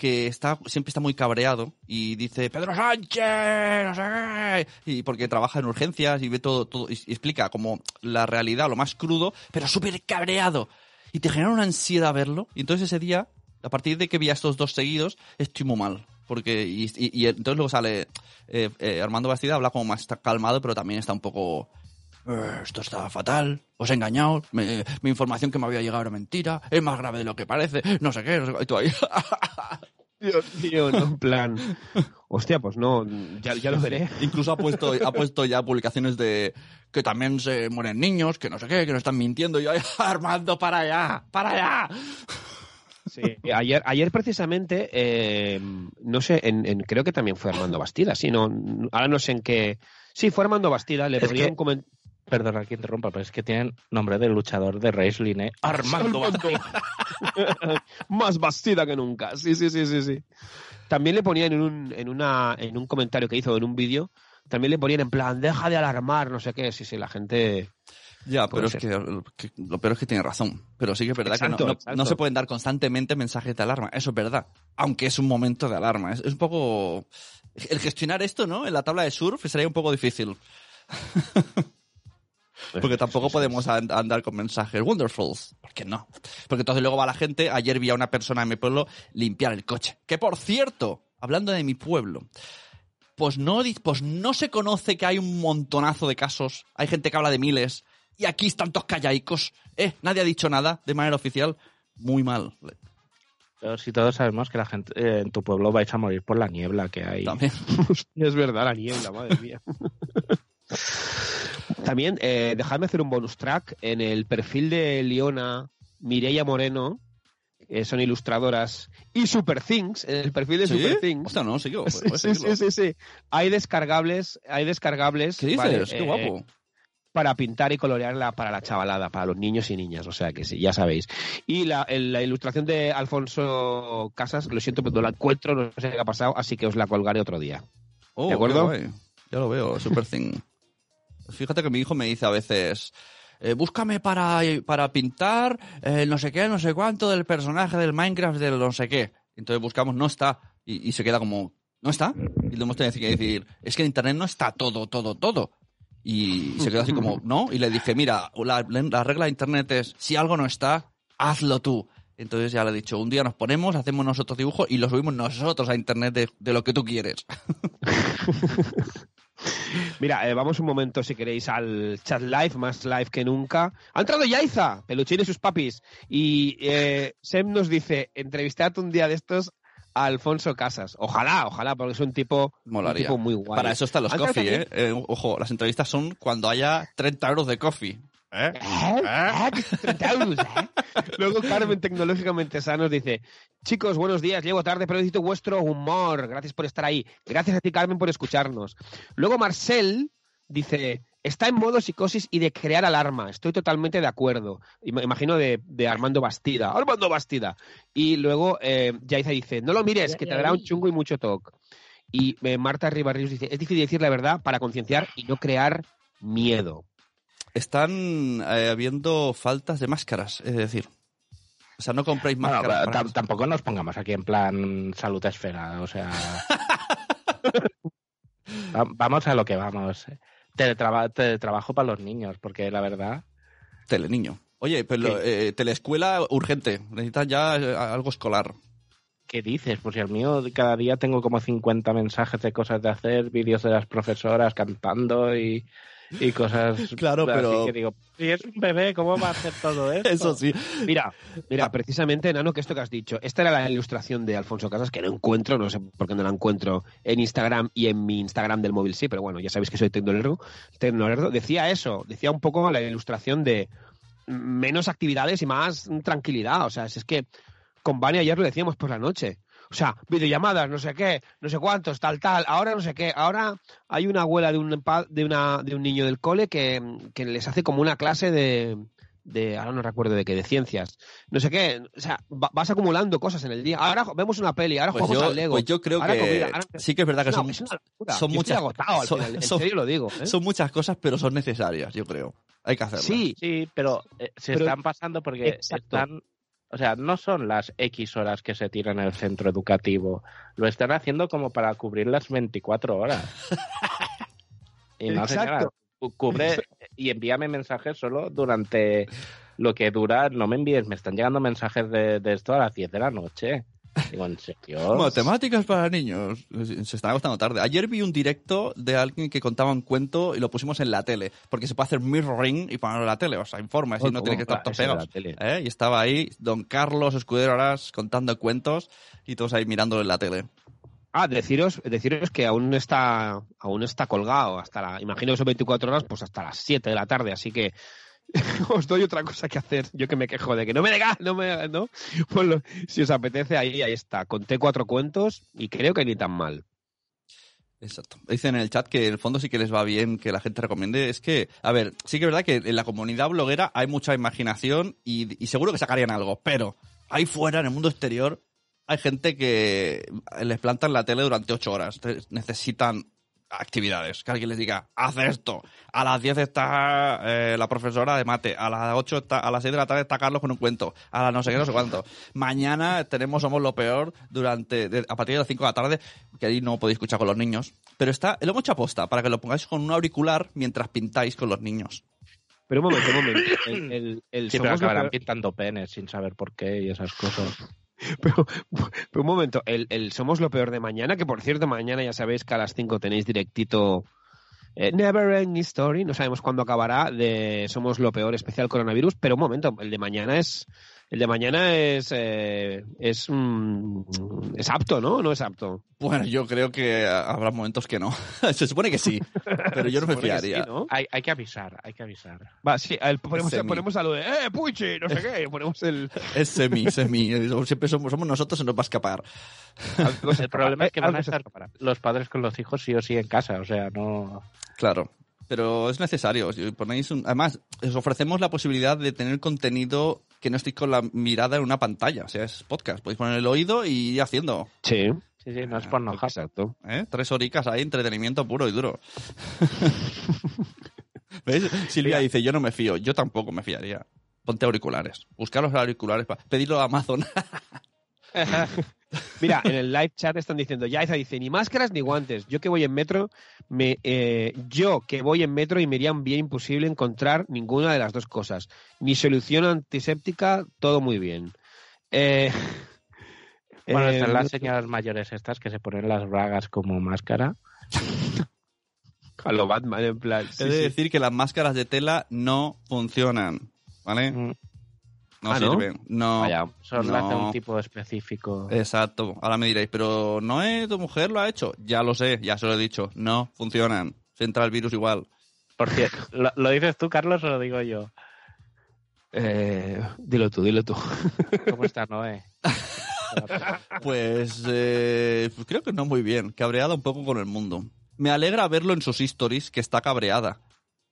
que está, siempre está muy cabreado y dice, Pedro Sánchez, no sé qué", y porque trabaja en urgencias y ve todo, todo, y, explica como la realidad, lo más crudo, pero súper cabreado. Y te genera una ansiedad verlo. Y entonces ese día, a partir de que vi a estos dos seguidos, estoy muy mal. Porque, y, entonces luego sale eh, eh, Armando Bastida, habla como más calmado, pero también está un poco. "Eh, esto está fatal, os he engañado, me- mi información que me había llegado era mentira, es más grave de lo que parece, no sé qué, no sé qué", y tú ahí. Dios mío, no, en plan. Hostia, pues no, ya, ya lo veré. Incluso ha puesto, ha puesto ya publicaciones de que también se mueren niños, que no sé qué, que no están mintiendo. Y yo, "Ay, Armando, para allá, para allá. Sí, ayer, ayer precisamente, eh, no sé, en, en- creo que también fue Armando Bastida, sí, no, ahora no sé en qué. Sí, fue Armando Bastida, le Es ponía que- un comentario. Perdona que interrumpa, pero es que tienen nombre de luchador de wrestling, ¿eh? Armando Bastida. Más Bastida que nunca. Sí, sí, sí, sí, sí. También le ponían en un, en una, en un comentario que hizo en un vídeo, también le ponían en plan, deja de alarmar, no sé qué. Sí, sí, la gente. Ya, pero es que, que lo peor es que tiene razón. Pero sí que es verdad Exacto, que no, no se pueden dar constantemente mensajes de alarma. Eso es verdad. Aunque es un momento de alarma. Es, es un poco... El gestionar esto, ¿no? En la tabla de surf sería un poco difícil. Porque tampoco podemos and- andar con mensajes wonderfuls. ¿Por qué no? Porque entonces luego va la gente. Ayer vi a una persona en mi pueblo limpiar el coche. Que por cierto, hablando de mi pueblo, pues no, pues no se conoce que hay un montonazo de casos. Hay gente que habla de miles. Y aquí están todos callaicos. Eh, nadie ha dicho nada de manera oficial. Muy mal. Pero si todos sabemos que la gente eh, en tu pueblo vais a morir por la niebla que hay. También. Es verdad, la niebla, madre mía. También, eh, dejadme hacer un bonus track. En el perfil de Liona, Mireia Moreno, que son ilustradoras, y Super Things, en el perfil de ¿Sí? Super Things. Hostia, no, sí, Sí, sí, sí, sí, sí. Hay descargables, hay descargables. ¿Qué dices? Qué eh, guapo. para pintar y colorearla para la chavalada, para los niños y niñas, o sea que sí, ya sabéis. Y la, ilustración de Alfonso Casas, lo siento, pero no la encuentro, no sé qué ha pasado, así que os la colgaré otro día. Oh, ¿de acuerdo? Ya lo veo, Super Thing. Fíjate que mi hijo me dice a veces, eh, búscame para, para pintar no sé qué, no sé cuánto del personaje del Minecraft del no sé qué. Entonces buscamos, no está. Y, se queda como, ¿no está? Y le hemos tenido que decir, es que en Internet no está todo, todo, todo. Y se quedó así como, ¿no? Y le dije, mira, la, la regla de Internet es, si algo no está, hazlo tú. Entonces ya le he dicho, un día nos ponemos, hacemos nosotros dibujos y lo subimos nosotros a Internet de, de lo que tú quieres. Mira, eh, vamos un momento, si queréis, al chat live, más live que nunca. Ha entrado Yaiza, Peluchín y sus papis. Y eh, Sem nos dice, entrevistad un día de estos a Alfonso Casas. Ojalá, ojalá, porque es un tipo, un tipo muy guay. Para eso están los coffee, ¿eh? Eh, Ojo, las entrevistas son cuando haya 30 euros de coffee. ¿Eh? ¿Eh? ¿Eh? 30 euros, ¿eh? Luego Carmen Tecnológicamente Sanos dice, chicos, buenos días, llego tarde, pero necesito vuestro humor. Gracias por estar ahí. Gracias a ti, Carmen, por escucharnos. Luego Marcel dice, está en modo psicosis y de crear alarma. Estoy totalmente de acuerdo. Ima- Imagino de, de Armando Bastida. Armando Bastida. Y luego eh, Yaiza dice, no lo mires, que te dará un chungo y mucho toque. Y eh, Marta Ribarrius dice, es difícil decir la verdad para concienciar y no crear miedo. Están eh, habiendo faltas de máscaras, es decir. O sea, no compréis máscaras. tampoco nos pongamos aquí en plan salud esfera, o sea. Va- vamos a lo que vamos. Teletraba- teletrabajo para los niños, porque la verdad. Teleniño. Oye, pero eh, teleescuela urgente. Necesitan ya eh, algo escolar. ¿Qué dices? Pues si al mío cada día tengo como 50 mensajes de cosas de hacer, vídeos de las profesoras cantando y, y cosas. Claro, así pero- que digo, si es un bebé, ¿cómo va a hacer todo esto? Eso sí. Mira, mira, precisamente, Nano, que esto que has dicho, esta era la ilustración de Alfonso Casas, que no encuentro, no sé por qué no la encuentro en Instagram y en mi Instagram del móvil sí, pero bueno, ya sabéis que soy tecnolerdo. tecnolerdo. Decía eso, decía un poco la ilustración de menos actividades y más tranquilidad. O sea, si es que con Vani ayer lo decíamos por la noche. O sea, videollamadas, no sé qué, no sé cuántos, tal, tal. Ahora no sé qué. Ahora hay una abuela de un, pa- de una, de un niño del cole que, que les hace como una clase de, de, ahora no recuerdo de qué, de ciencias. No sé qué. O sea, va- vas acumulando cosas en el día. Ahora vemos una peli, ahora Pues jugamos yo, al Lego. pues yo creo Ahora que comida, ahora- sí que es verdad que No, son, es una locura. son Yo muchas- agotado al son- final, en son- serio lo digo. ¿eh? son muchas cosas, pero son necesarias, yo creo. Hay que hacerlas. Sí, Sí, pero eh, se Pero- están pasando porque Exacto. están. O sea, no son las X horas que se tiran en el centro educativo. Lo están haciendo como para cubrir las 24 horas. y no, Exacto. señora, cu- cubre y envíame mensajes solo durante lo que dura. No me envíes, me están llegando mensajes de, de esto a las 10 de la noche. Digo, ¿en serio? Matemáticas para niños. Se están acostando tarde. Ayer vi un directo de alguien que contaba un cuento y lo pusimos en la tele. Porque se puede hacer mirroring y ponerlo en la tele. O sea, informa, así Oh, no tiene que estar tele. ¿Eh? Y estaba ahí don Carlos Escudero Aras contando cuentos y todos ahí mirándolo en la tele. Ah, deciros, deciros que aún está, aún está colgado hasta la, imagino que son 24 horas, pues hasta las 7 de la tarde, así que os doy otra cosa que hacer. Yo que me quejo de que no me diga, no me, no. Pues si os apetece, ahí, ahí está. Conté cuatro cuentos y creo que ni tan mal. Exacto. Dicen en el chat que en el fondo sí que les va bien que la gente recomiende. Es que, a ver, sí que es verdad que en la comunidad bloguera hay mucha imaginación y, y seguro que sacarían algo, pero ahí fuera, en el mundo exterior, hay gente que les plantan la tele durante ocho horas. Necesitan actividades. Que alguien les diga, haz esto. A las 10 está eh, la profesora de mate. A las 8 está, a las 6 de la tarde está Carlos con un cuento. A las no sé qué, no sé cuánto. Mañana tenemos Somos lo Peor durante, de- a partir de las 5 de la tarde, que ahí no podéis escuchar con los niños. Pero está, lo hemos hecho aposta, para que lo pongáis con un auricular mientras pintáis con los niños. Pero un momento, un momento. El, el, el Sí, pero Somos lo acabarán Peor- pintando penes sin saber por qué y esas cosas. pero, pero un momento, el, el Somos lo peor de mañana, que por cierto, mañana ya sabéis que a las 5 tenéis directito eh, Never Ending Story, no sabemos cuándo acabará, de Somos lo peor especial coronavirus, pero un momento, el de mañana es, El de mañana es eh, es mm, es apto, ¿no? No es apto. Bueno, yo creo que habrá momentos que no. Se supone que sí, pero yo no me Supone que sí, fiaría. ¿no? Hay, hay que avisar, hay que avisar. Va, sí, ver, ponemos, Semi. ponemos a lo de, ¡eh, Puchi! No sé qué, ponemos el... Es semi, semi. Siempre somos, somos nosotros, se nos va a escapar. se El problema es que van a estar los padres con los hijos sí o sí en casa, o sea, no... Claro. Pero es necesario. Si ponéis un- Además, os ofrecemos la posibilidad de tener contenido que no estéis con la mirada en una pantalla. O sea, es podcast. Podéis poner el oído y ir haciendo. Sí, Sí, sí, no es por enojar. exacto. ¿eh? Tres horicas ahí, entretenimiento puro y duro. ¿Veis? Silvia dice, yo no me fío. Yo tampoco me fiaría. Ponte auriculares. Buscar los auriculares. para Pedirlo a Amazon. Mira, en el live chat están diciendo, Yaiza dice, ni máscaras ni guantes. Yo que voy en metro, me, eh, yo que voy en metro y me iría bien imposible encontrar ninguna de las dos cosas. Ni solución antiséptica, todo muy bien. Eh, Bueno, eh, están las señoras mayores estas que se ponen las bragas como máscara. a lo Batman, en plan. sí, He de sí. decir que las máscaras de tela no funcionan. ¿Vale? Mm, No Ah, ¿no? sirven. No. Vaya. Son las de No. un tipo específico. Exacto. Ahora me diréis, pero ¿no es tu mujer lo ha hecho? Ya lo sé, ya se lo he dicho. No funcionan. Se entra el virus igual. Por cierto, ¿lo, lo dices tú, Carlos, o lo digo yo? Eh, dilo tú, dilo tú. ¿Cómo está Noé? Pues eh, pues creo que no muy bien. Cabreada un poco con el mundo. Me alegra verlo en sus stories que está cabreada.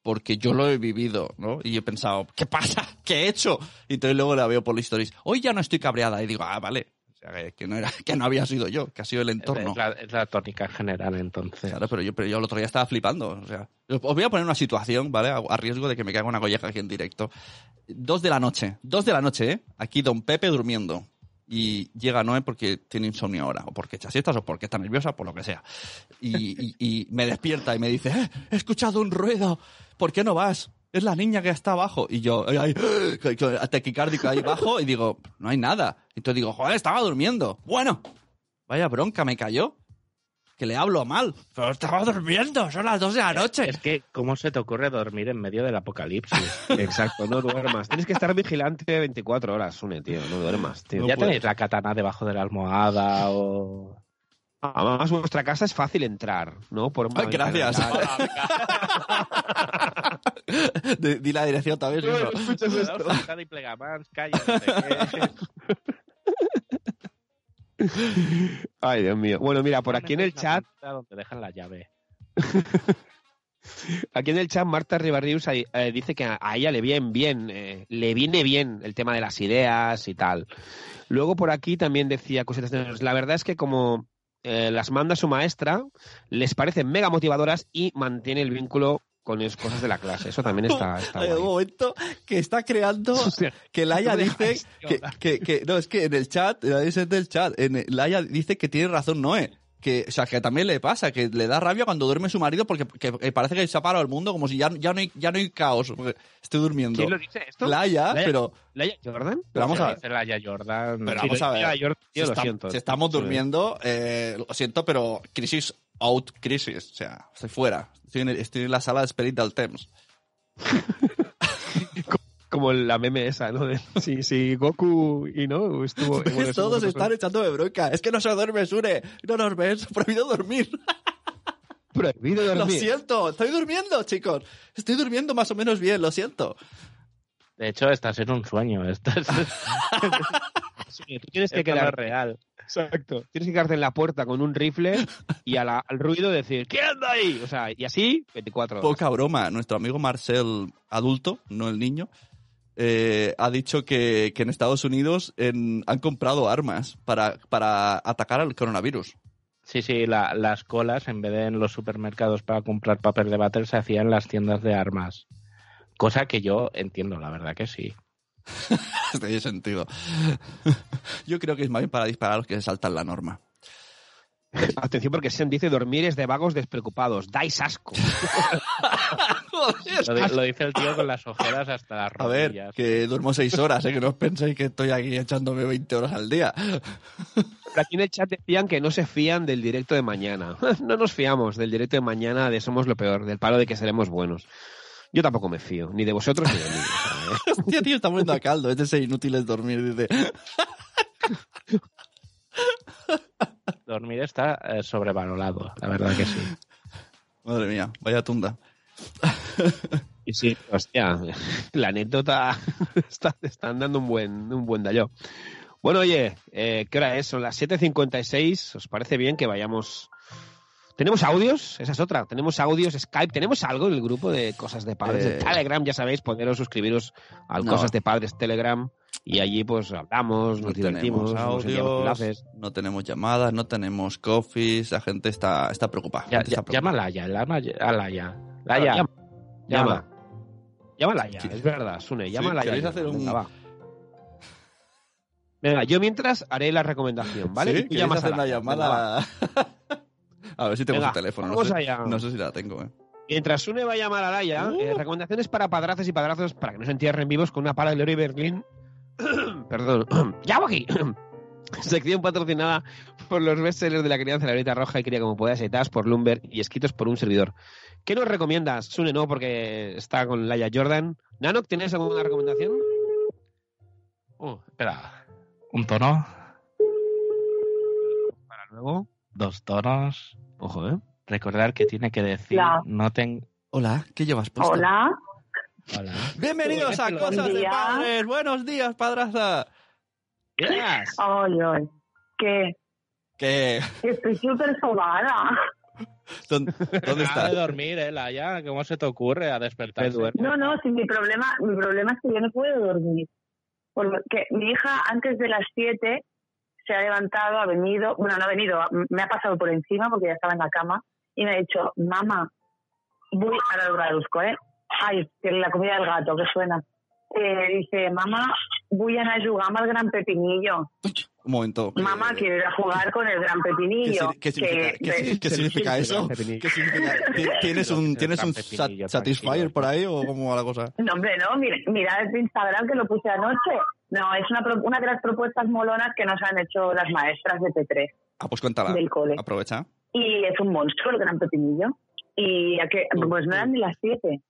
Porque yo lo he vivido, ¿no? Y he pensado, ¿qué pasa? ¿Qué he hecho? Y entonces luego la veo por las stories. Hoy ya no estoy cabreada. Y digo, ah, vale. O sea, que- no, era, que no había sido yo, que ha sido el entorno. Es la, es la tónica en general, entonces. Claro, pero yo, pero yo el otro día estaba flipando. O sea, os voy a poner una situación, ¿vale? A, a riesgo de que me caiga una colleja aquí en directo. Dos de la noche, dos de la noche, ¿eh? Aquí don Pepe durmiendo. Y llega Noé porque tiene insomnio ahora, o porque echa siestas, o porque está nerviosa, por lo que sea. Y, y- y me despierta y me dice, "Eh, he escuchado un ruido, ¿por qué no vas? Es la niña que está abajo. Y yo, ay, ay, tequicárdico ahí abajo, y digo, no hay nada. Y entonces digo, joder, estaba durmiendo. Bueno, vaya bronca me cayó que le hablo mal. Pero estaba durmiendo, son las dos de la noche. Es que, ¿cómo se te ocurre dormir en medio del apocalipsis? Exacto, no duermas. Tienes que estar vigilante 24 horas, Sune, tío. No duermas, tío. ¿Ya tenéis la katana debajo de la almohada o...? Además, vuestra casa es fácil entrar, ¿no? Por Ay, gracias. Di la dirección también. no. escuchas esto? y plegamans. Ay, Dios mío. Bueno, mira, por aquí en el chat, Donde dejan la llave. aquí en el chat, Marta Ribarrius eh, dice que a, a ella le viene bien, eh, le viene bien el tema de las ideas y tal. Luego por aquí también decía cositas. La verdad es que como eh, las manda su maestra, les parecen mega motivadoras y mantiene el vínculo con las cosas de la clase. Eso también está, está Hay un momento que está creando Hostia, que Laia no dice que, que, que- no es que en el chat es del chat en el- Laia dice que tiene razón Noé que o sea que también le pasa que le da rabia cuando duerme su marido porque que- que parece que se ha parado el mundo como si ya, ya no hay ya no hay caos estoy durmiendo ¿Quién lo dice esto? Laia Laia. pero ¿Laia Jordan? pero vamos a ver Laia Jordan. Pero vamos a ver. Laia Jordan, tío, si, lo está- siento. si estamos durmiendo, eh, lo siento, pero crisis out crisis. O sea, estoy fuera. Estoy en, el- estoy en la sala de Spirit del Temps. Como la meme esa, ¿no? De, sí, sí, Goku y no estuvo... bueno. Todos estuvo- están echándome bronca. Es que no se duerme, Sure. No nos ves. Prohibido dormir. prohibido Lo dormir. siento. Estoy durmiendo, chicos. Estoy durmiendo más o menos bien. Lo siento. De hecho, estás en un sueño. Estás... Sí, tú tienes que quedar real. Exacto. Tienes que quedarte en la puerta con un rifle y a la- al ruido decir ¿Quién anda ahí? O sea, y así 24 horas. Poca broma. Nuestro amigo Marcel, adulto, no el niño, eh, ha dicho que, que en Estados Unidos en- han comprado armas para, para atacar al coronavirus. Sí, sí, la- las colas, en vez de en los supermercados para comprar papel de váter, se hacían en las tiendas de armas. Cosa que yo entiendo, la verdad que sí. Tiene sentido. Yo creo que es más bien para disparar a los que se saltan la norma. Atención porque Sean dice dormir es de vagos despreocupados. Dais asco. Lo, lo dice el tío con las ojeras hasta las A ver, rodillas. que duermo seis horas, ¿eh? que no os penséis que estoy aquí echándome 20 horas al día. Pero aquí en el chat decían que no se fían del directo de mañana. No nos fiamos del directo de mañana de Somos lo Peor, del palo de que seremos buenos. Yo tampoco me fío, ni de vosotros ni de mí. ¿eh? Hostia, tío, está muriendo a caldo. Es de ser inútil es dormir, dice. Dormir está eh, sobrevalorado, la verdad que sí. Madre mía, vaya tunda. Y sí, hostia, la anécdota está, te están dando un buen, un buen dallo. Bueno, oye, eh, ¿qué hora es? Son las 7.56. ¿Os parece bien que vayamos? ¿Tenemos audios? Esa es otra. Tenemos audios, Skype. ¿Tenemos algo en el grupo de Cosas de Padres? Eh. De Telegram, ya sabéis, poderos suscribiros al No. Cosas de Padres Telegram. Y allí pues hablamos, nos No divertimos, tenemos audios, no tenemos llamadas, no tenemos coffees. La gente está, está preocupada. Ya, ya- está preocupada. llama a Laia, llama a Laia. Laia, Llama. Llama. llama. Llámala ya, Sí. es verdad, Sune, llámala ya. ¿queréis hacer un- Venga, va. Venga, yo mientras haré la recomendación, ¿vale? ¿Sí? Y tú ¿Queréis llamas hacer a la llamada? a ver si tengo Venga, su teléfono. No vamos sé, allá. no sé si la tengo. eh. Mientras Sune va a llamar a Laia, Uh. eh, recomendaciones para padrazos y padrazos para que no se entierren vivos con una pala de Leroy Berlín. Perdón. ¡Llamo aquí! Sección patrocinada por los bestsellers de la crianza de la Lorita Roja y cría como puedas, editadas por Lumber y escritos por un servidor. ¿Qué nos recomiendas? Sune no, porque está con Laia Jordan. Nanok, ¿tienes alguna recomendación? Uh, espera. Un tono, Para luego. dos tonos. Ojo, ¿eh? Recordar que tiene que decir, Hola. no ten... Hola, ¿qué llevas puesto? Hola, Hola. Bienvenidos a Buen Cosas de. Padres. Buenos días, padraza. Yes. ay, ay, ¿Qué? que estoy súper sobada. ¿Dónde, dónde Acaba de dormir, eh, Laia. ¿Cómo se te ocurre a duerme. No, no, sí, mi problema, mi problema es que yo no puedo dormir. Porque mi hija antes de las 7 se ha levantado, ha venido, bueno, no ha venido, me ha pasado por encima porque ya estaba en la cama y me ha dicho, mamá, voy a lo traduzco, ¿eh? Ay, que la comida del gato, que suena. Eh, dice, mamá, voy a jugar el gran pepinillo. Un momento. Mamá Eh, quiere ir a jugar con el gran ¿Qué, pepinillo. qué significa, que- qué qué significa eso? ¿Qué significa? ¿Ti- ¿Tienes un, ¿tienes un sat- tranquilo. por ahí o cómo va la cosa? No, hombre, no, mira, mira el Instagram que lo puse anoche. No, es una, una de las propuestas molonas que nos han hecho las maestras de P3 Ah, pues cuéntala. del cole. Aprovecha. Y es un monstruo el gran pepinillo. Y a que, pues no eran ni las 7.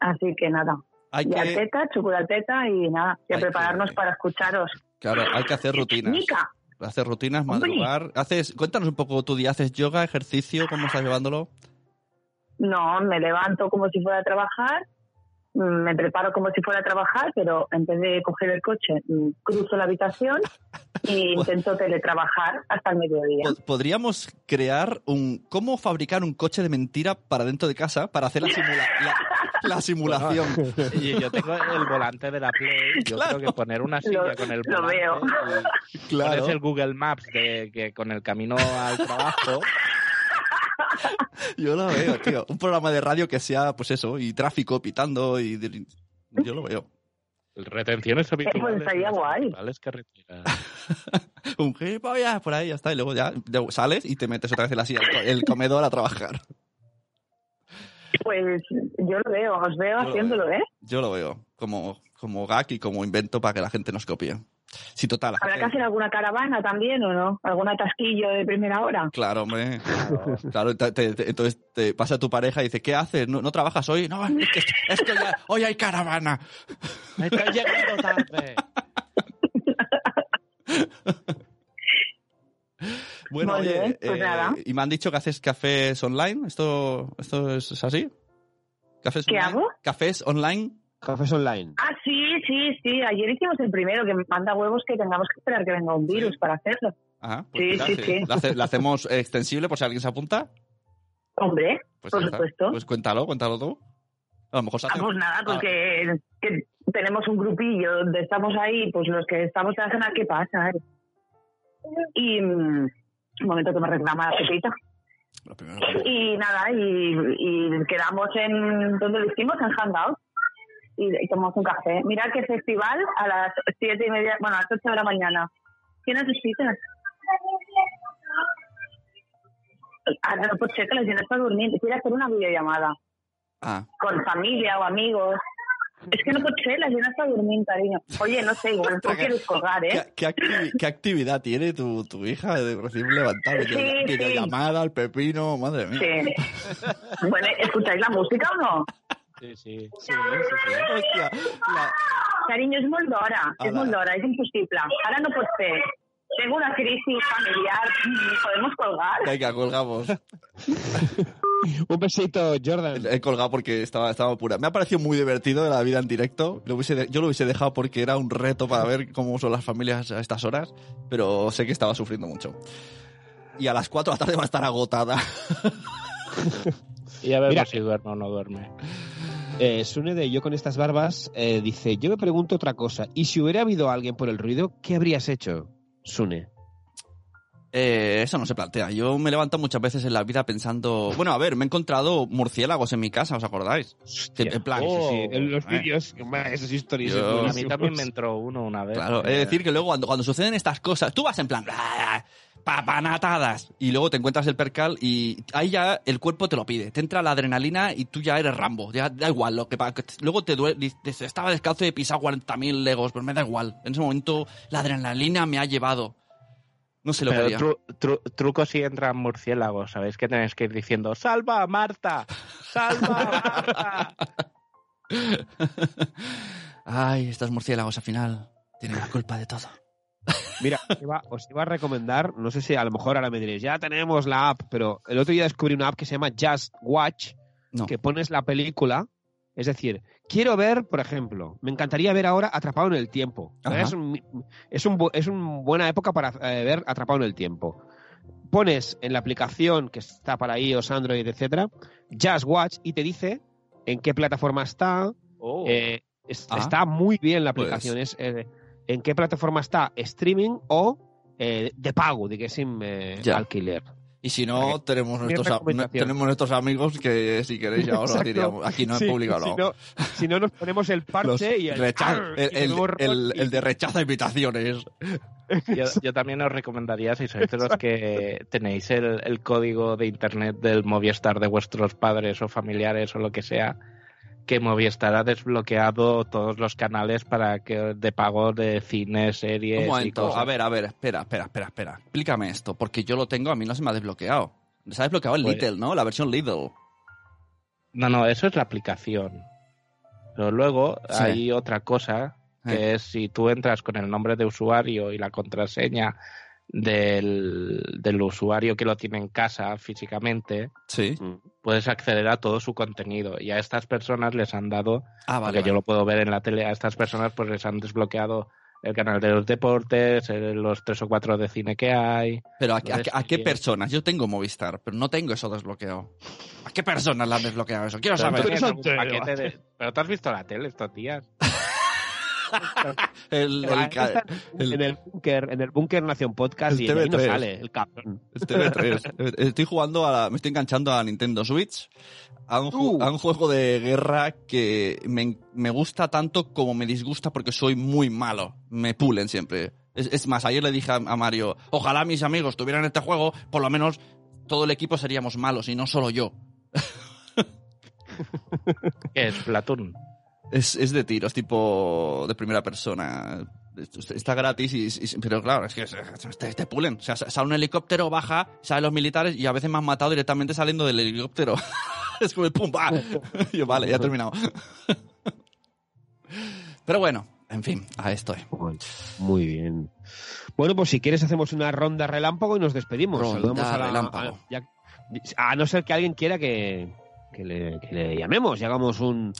Así que nada, Hay ya que, teta, chocolateta y nada, y a Hay prepararnos que- para escucharos. claro, hay que hacer rutinas. Mica, Hacer rutinas, Hombre. madrugar. Haces, cuéntanos un poco tu día. ¿Haces yoga, ejercicio? ¿Cómo estás llevándolo? no, me levanto como si fuera a trabajar, me preparo como si fuera a trabajar, pero en vez de coger el coche, mm, cruzo la habitación e intento teletrabajar hasta el mediodía. Po- Podríamos crear un... ¿Cómo fabricar un coche de mentira para dentro de casa para hacer la, simula- la, la simulación? Y yo tengo el volante de la Play. Yo Claro. creo que poner una silla Lo- con el lo volante. veo. y Claro. Pones el Google Maps de que con el camino al trabajo. Yo lo veo, tío. Un programa de radio que sea, pues eso, y tráfico pitando y... Yo lo veo. Retenciones habituales. pues estaría en las guay. carreteras. Un gilipollas por ahí, ya está. Y luego ya sales y te metes otra vez en la silla, el co- el comedor a trabajar. Pues yo lo veo, os veo Yo haciéndolo, ¿eh? Yo lo veo como, como gag y como invento para que la gente nos copie. Sí, total. ¿Habrá que hacer alguna caravana también o no? ¿Algún atasquillo de primera hora? Claro, hombre. Claro, te- te- te- entonces te pasa tu pareja y dice, ¿qué haces? ¿No, no trabajas hoy? No, es que, es que ya- hoy hay caravana. Estoy llegando tarde. Bueno, Muy oye, bien, pues eh, nada. y me han dicho que haces cafés online. ¿Esto, esto es, es así? ¿Cafés ¿Qué online? hago? ¿Cafés online? Cafés online. Ah, sí, sí, sí. Ayer hicimos el primero, que manda huevos que tengamos que esperar que venga un virus Sí. para hacerlo. Ajá, Sí, mira, sí, sí. ¿La, hace- la hacemos extensible por si alguien se apunta? Hombre, Pues Por supuesto. Pues cuéntalo, cuéntalo tú. A lo mejor se ah, hace... pues nada, Ah, porque que tenemos un grupillo donde estamos ahí, pues los que estamos en la zona, ¿qué pasa? eh? Y mm, un momento que me reclama la pepita. Y nada, y, y quedamos en, ¿dónde lo hicimos? En Hangout. Y, tomamos un café. Mira qué festival a las siete y media, bueno, a las ocho de la mañana. ¿Qué necesitas? Ara no ser que la gent està dormint. Quiere hacer una videollamada Ah, con familia o amigos. Es que no ser, la gente está durmiendo, cariño. Oye, no sé, igual tú quieres colgar, ¿eh? ¿Qué, qué activi- qué actividad tiene tu, tu hija de recién levantar? Sí, Video- sí. Videollamada al pepino, madre mía. Sí. Bueno, ¿escucháis la música o no? Sí, sí. Sí, sí, sí. Hòstia, la... Carinyo, és molt d'hora, és molt d'hora, és impossible. Ara no pot ser. Tengo una crisis familiar, ¿podemos colgar? Venga, colgamos. Un besito, Jordan. He colgado porque estaba, estaba pura. Me ha parecido muy divertido de la vida en directo. Lo hubiese de- yo lo hubiese dejado porque era un reto para ver cómo son las familias a estas horas, pero sé que estaba sufriendo mucho. Y a las 4 de la tarde va a estar agotada. Y a ver Mira. si duerme o no duerme. Eh, Sune de Yo con estas barbas eh, dice, yo me pregunto otra cosa. ¿Y si hubiera habido alguien por el ruido, qué habrías hecho, Sune? Eh, eso no se plantea. Yo me levanto muchas veces en la vida pensando... Bueno, a ver, me he encontrado murciélagos en mi casa, ¿os acordáis? En plan... Oh, sí, sí. en los Eh. vídeos, esas historias. Yo- A mí también me entró uno una vez. Claro, Eh, es decir, que luego cuando, cuando suceden estas cosas, tú vas en plan, "Ah, papanatadas, y luego te encuentras el percal y ahí ya el cuerpo te lo pide, te entra la adrenalina y tú ya eres Rambo, ya da igual, lo que, luego te duele, estaba descalzo y he pisado 40.000 legos, pero me da igual, en ese momento la adrenalina me ha llevado. No sé lo que Pero tru- tru- truco si entran murciélagos, ¿sabéis? Que tenéis que ir diciendo, ¡salva a Marta! ¡Salva a Marta! Ay, estos murciélagos al final tienen la culpa de todo. Mira, os iba, os iba a recomendar, no sé si a lo mejor ahora me diréis, ya tenemos la app, pero el otro día descubrí una app que se llama Just Watch, No. que pones la película, es decir, quiero ver, por ejemplo, me encantaría ver ahora Atrapado en el Tiempo. Es, un, es, un, es una buena época para eh, ver Atrapado en el Tiempo. Pones en la aplicación que está para iOS, Android, etcétera, Just Watch y te dice en qué plataforma está, Oh. eh, es- Ah. está muy bien la Pues- aplicación. Es, eh, ¿En qué plataforma está? ¿Streaming o eh, de pago, de que sin eh, Ya. alquiler? Y si no, tenemos nuestros, tenemos amigos que si queréis ya os lo Exacto. diríamos. Aquí no es Sí, público, Si no. si no nos ponemos el Los parche y el, ¡arr! el, y el- tenemos el- rol y- el de rechaza invitaciones. Yo, yo también os recomendaría, si sois de los que tenéis el, el código de internet del Movistar de vuestros padres o familiares o lo que sea, que Movistar ha desbloqueado todos los canales para que de pago de cine, series Un y momento, cosas. a ver, a ver, espera, espera, espera, espera. Explícame esto, porque yo lo tengo, a mí no se me ha desbloqueado. Se ha desbloqueado el Pues- Little, ¿no? La versión Little. No, no, eso es la aplicación. Pero luego Sí. hay otra cosa, que Eh. es si tú entras con el nombre de usuario y la contraseña del, del usuario que lo tiene en casa físicamente, Sí. puedes acceder a todo su contenido. Y a estas personas les han dado, Ah, vale. porque yo lo puedo ver en la tele, a estas personas pues les han desbloqueado el canal de los deportes, los tres o cuatro de cine que hay. Pero ¿a, a- Entonces, a qué personas? Yo tengo Movistar, pero no tengo eso desbloqueado. ¿A qué personas le han desbloqueado eso? Quiero Pero saber. Interesante. paquete de- Pero tú has visto la tele estos días. El, el ca- está el- en el búnker, en el búnker Nación Podcast y ahí no TV3. sale el cabrón. el TV3. Estoy jugando a la- me estoy enganchando a Nintendo Switch a un, Uh. a un juego de guerra que me, me gusta tanto como me disgusta porque soy muy malo. Me pulen siempre. Es, es más, ayer le dije a, a Mario, ojalá mis amigos tuvieran este juego, por lo menos todo el equipo seríamos malos y no solo yo. ¿Qué es? Platoon. Es, es de tiros, tipo de primera persona. Está gratis, y, y- pero claro, es que te, te pulen. O sea, sale un helicóptero, baja, salen los militares y a veces me han matado directamente saliendo del helicóptero. es como el pum, pa. Yo, vale, ya he terminado. pero bueno, en fin, a esto. Muy bien. Bueno, pues si quieres hacemos una ronda relámpago y nos despedimos. Ronda Saludamos a la- relámpago. a- ya- a no ser que alguien quiera que, que le, que le llamemos y hagamos un,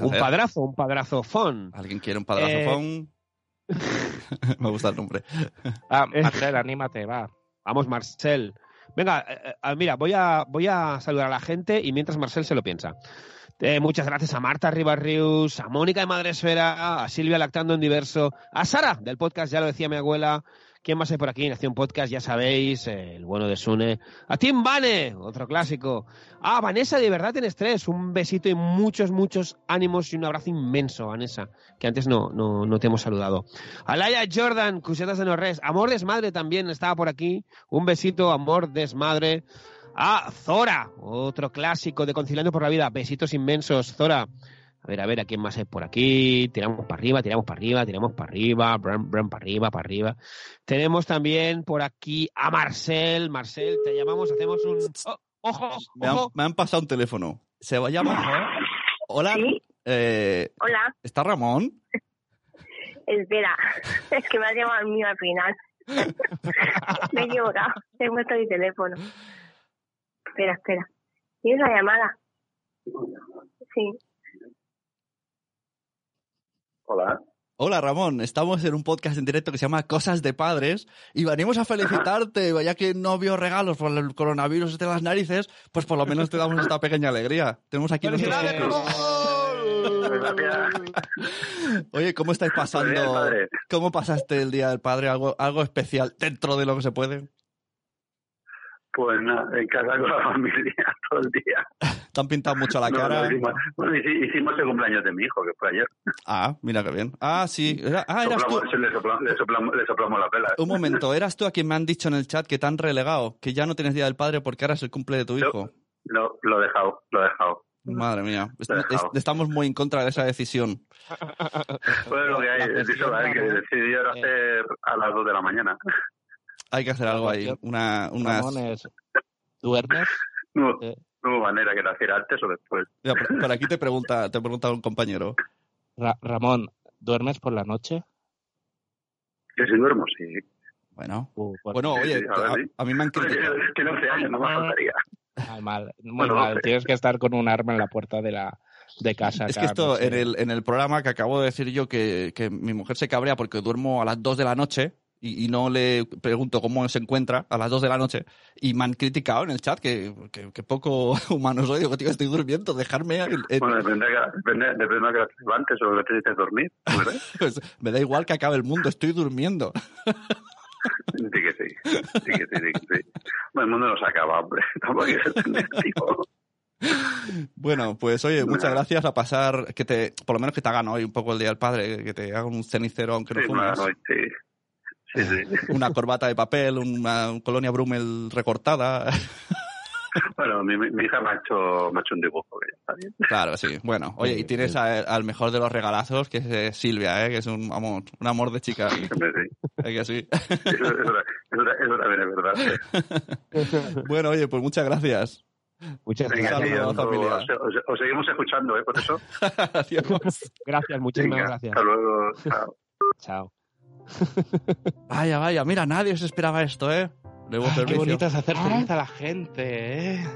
un padrazo, un padrazo fon. ¿Alguien quiere un padrazo Eh, phone? me gusta el nombre. Ah. Marcel, anímate, va. Vamos, Marcel. Venga, eh, eh, mira, voy a, voy a saludar a la gente y mientras Marcel se lo piensa. Eh, muchas gracias a Marta Ribarrius, a Mónica de Madresfera, a Silvia Lactando en Diverso, a Sara del podcast, ya lo decía mi abuela. ¿Quién más hay por aquí? Nación Podcast, ya sabéis, el bueno de Sune. A Tim Bane, otro clásico. A Vanessa, de verdad en estrés. Un besito y muchos, muchos ánimos y un abrazo inmenso, Vanessa, que antes no, no, no te hemos saludado. A Laia Jordan, Cusetas de Norres. Amor Desmadre también estaba por aquí. Un besito, Amor Desmadre. A Zora, otro clásico de Conciliando por la Vida. Besitos inmensos, Zora. A ver, a ver, ¿a quién más hay por aquí? Tiramos para arriba, tiramos para arriba, tiramos para arriba, Bram, Bram para arriba, para arriba. Tenemos también por aquí a Marcel. Marcel, te llamamos, hacemos un... ¡Oh! ¡Ojo! Me han, ¡Ojo! me han pasado un teléfono. Se va a llamar. Hola. ¿Sí? Eh, Hola, ¿Está Ramón? espera, es que me has llamado al mío al final. me he equivocado, he puesto mi teléfono. Espera, espera. ¿Tienes la llamada? Sí. Hola. Hola Ramón, estamos en un podcast en directo que se llama Cosas de Padres y venimos a felicitarte, ya que no vio regalos por el coronavirus de las narices, pues por lo menos te damos esta pequeña alegría. Tenemos aquí nuestros-. Oye, ¿cómo estáis Pues pasando? ¿Cómo pasaste el Día del Padre? ¿Algo, algo especial dentro de lo que se puede? Pues nada, en casa con la familia todo el día. ¿Te han pintado mucho la No, cara? no, hicimos, bueno, hici- hicimos el cumpleaños de mi hijo, que fue ayer. Ah, mira qué bien. Ah, sí. Era- ah, eras tú. Le, soplamos, le, soplamos, le soplamos la vela. Un momento, eras tú a quien me han dicho en el chat que te han relegado, que ya no tienes Día del Padre porque ahora es el cumple de tu hijo. Lo, lo he dejado, lo he dejado. Madre mía, estamos muy en contra de esa decisión. Fue lo que hay. Cuestión, que decidieron eh, hacer a las 2 de la mañana. Hay que hacer algo ahí. Una, unas... Ramón es, ¿duermes? No, Eh. no hubo manera que hiciera antes o después. Mira, por, por aquí te pregunta, te pregunta un compañero. Ra- Ramón, ¿duermes por la noche? Que si duermo, sí. Bueno, Uh, pues- bueno, sí, oye, sí, a ver, a, sí. a mí me han criticado. Tiene 11 años, no me faltaría. Mal, mal, muy Bueno, mal. no sé. Tienes que estar con un arma en la puerta de la de casa. Es que esto, en el, en el programa que acabo de decir yo, que, que mi mujer se cabrea porque duermo a las 2 de la noche y, y no le pregunto cómo se encuentra a las 2 de la noche, y me han criticado en el chat que, que, que poco humano soy. Digo, tío, estoy durmiendo, dejarme... en- en- Bueno, depende, de que- depende, depende de que te levantes o que necesites dormir. ¿verdad? pues, me da igual que acabe el mundo, estoy durmiendo. Sí que sí. Sí que sí, sí que sí. Bueno, el mundo no se acaba, hombre. Tampoco hay que. Bueno, pues oye, muchas gracias a pasar, que te, por lo menos que te hagan hoy un poco el Día del Padre, que te hagan un cenicero aunque no Sí, fumes. bueno, sí. Sí, sí. una corbata de papel, una colonia Brummel recortada. Bueno, mi, hija me ha, hecho, me ha hecho un dibujo, que ya está bien. Claro, sí. Bueno, oye, y tienes a- al mejor de los regalazos, que es eh, Silvia, ¿eh? que es un amor, un amor de chica. Sí. ¿Eh que sí? Eso, también es verdad. bueno, oye, pues muchas gracias. Muchas Venga, saludo sí, a la os, familia. os- os- os seguimos escuchando, ¿eh? Por eso. Gracias, muchísimas Venga, gracias. Hasta luego. Chao. Chao. Vaya, vaya, mira, nadie se esperaba esto, ¿eh? Nuevo Ah, qué bonito es hacer feliz a la gente, ¿eh?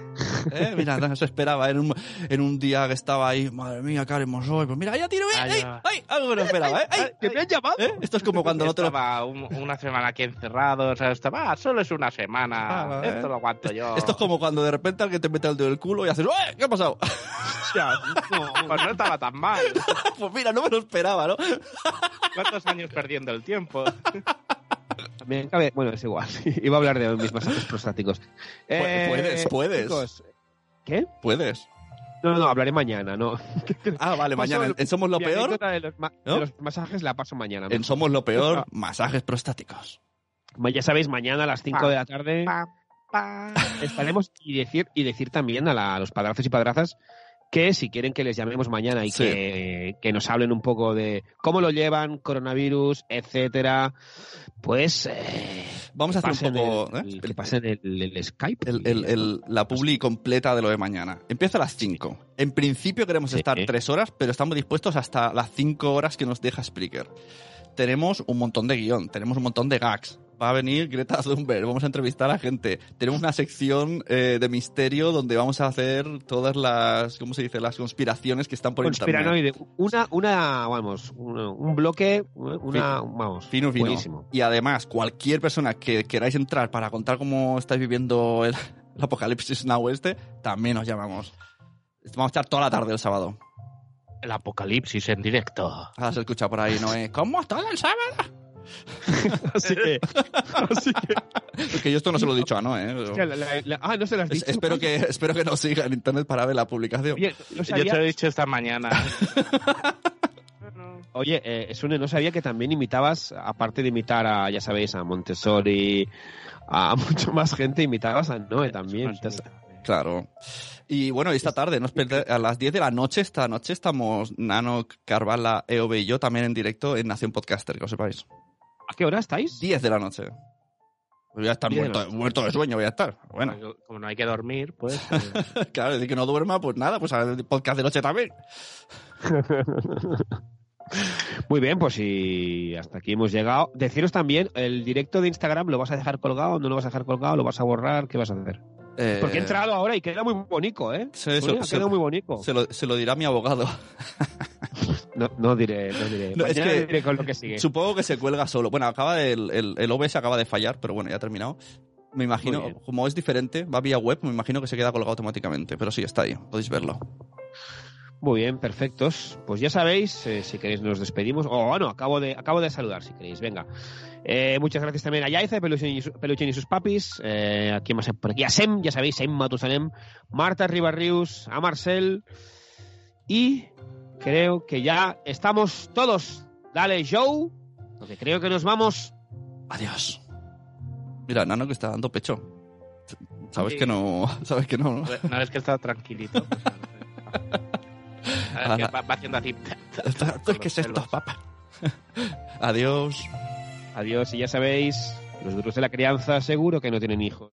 ¿Eh? Mira, no se esperaba en un, en un día que estaba ahí, madre mía, ¿qué haremos hoy? Pues mira, ya tiro, ¡eh! Ay, ¡ay! ya. ¡ay! Algo que no esperaba, ¿eh? ¡ay! ¿Que me han llamado? ¿Eh? Esto es como cuando no te lo... Estaba un- una semana aquí encerrado, o sea, estaba, "Ah, solo es una semana, Ah, esto lo aguanto yo. Esto es como cuando de repente alguien te mete el dedo en el culo y haces, ¡eh! ¿Qué ha pasado? Pues no estaba tan mal. pues mira, no me lo esperaba, ¿no? ¿Cuántos años perdiendo el tiempo? Me cabe- Bueno, es igual. Iba a hablar de mis masajes prostáticos. Eh, puedes, puedes. chicos, ¿Qué? Puedes. No, no, hablaré mañana, no. Ah, vale, Paso mañana. En Somos lo Peor, de los, ma- de los masajes la paso mañana. en Somos lo Peor, masajes prostáticos. Ya sabéis, mañana a las 5 Pa, de la tarde Pa, pa. estaremos y decir y decir también a, la- a los padrazos y padrazas que si quieren que les llamemos mañana y Sí. que, que nos hablen un poco de cómo lo llevan, coronavirus, etcétera, pues eh, Vamos a hacer un poco... el, ¿eh? que pasen el, el Skype. el- la publi completa de lo de mañana. Empieza a las 5. En principio queremos Sí. estar 3 horas, pero estamos dispuestos hasta las 5 horas que nos deja Spreaker. Tenemos un montón de guion, tenemos un montón de gags. Va a venir Greta Thunberg, vamos a entrevistar a gente. Tenemos una sección eh, de misterio donde vamos a hacer todas las, ¿cómo se dice? Las conspiraciones que están por internet. Conspiranoide. Una, una, vamos, una- un bloque, una, vamos, Fino, fino. buenísimo. Y además, cualquier persona que queráis entrar para contar cómo estáis viviendo el, el apocalipsis now este, también os llamamos. Vamos a estar toda la tarde el sábado. El apocalipsis en directo. Ahora se escucha por ahí, ¿no? Eh, ¿Cómo todo el sábado? Así que, así que, Es que yo esto no se lo he dicho a no, ¿eh? hostia, la- la- la- ah, no se las has Es- dicho. espero, que, espero que nos siga en internet para ver la publicación. Oye, no Yo te lo he dicho esta mañana. oye eh, Sune, no sabía que también imitabas, aparte de imitar a, ya sabéis, a Montessori, a mucho más gente, imitabas a Noé también. Entonces, Claro. Y bueno, y esta tarde, no a las 10 de la noche, esta noche estamos Nano, Carvala, EOB y yo también en directo en Nación Podcaster, que os sepáis. ¿A qué hora estáis? 10 de la noche. Voy a estar muerto, muerto de sueño, voy a estar. Bueno, Como no hay que dormir, pues... eh, claro, decir que no duerma, pues nada, pues al podcast de noche también. Muy bien, pues y hasta aquí hemos llegado. Deciros también, el directo de Instagram, ¿lo vas a dejar colgado? ¿No lo vas a dejar colgado? ¿Lo vas a borrar? ¿Qué vas a hacer? Eh, Porque he entrado ahora y queda muy bonito, ¿eh? Sí, Sonia, se- queda se- muy bonito. Se lo, se lo dirá mi abogado. No, no diré, no diré. No, es que- diré con lo que sigue. Supongo que se cuelga solo. Bueno, acaba el, el, el OBS acaba de fallar, pero bueno, ya ha terminado. Me imagino, como es diferente, va vía web, me imagino que se queda colgado automáticamente. Pero sí, está ahí, podéis verlo. Muy bien, perfectos. Pues ya sabéis, eh, si queréis nos despedimos. O bueno, acabo de, acabo de saludar, si queréis. Venga. Eh, muchas gracias también a Yaiza, Peluchín y, su- Peluchín y sus papis. Eh, aquí más por aquí a Sem, ya sabéis, Sem Matusanem, Marta Ribarrius, a Marcel. Y creo que ya estamos todos. Dale, Joe, porque creo que nos vamos. Adiós. Mira, Nano que está dando pecho. Sabes Sí. que no, sabes que no, ¿no? Una vez que está tranquilito. pues, a ver, que va, va haciendo así. ¿Qué es esto, papá? Adiós. Adiós, y ya sabéis, los duros de la crianza seguro que no tienen hijos.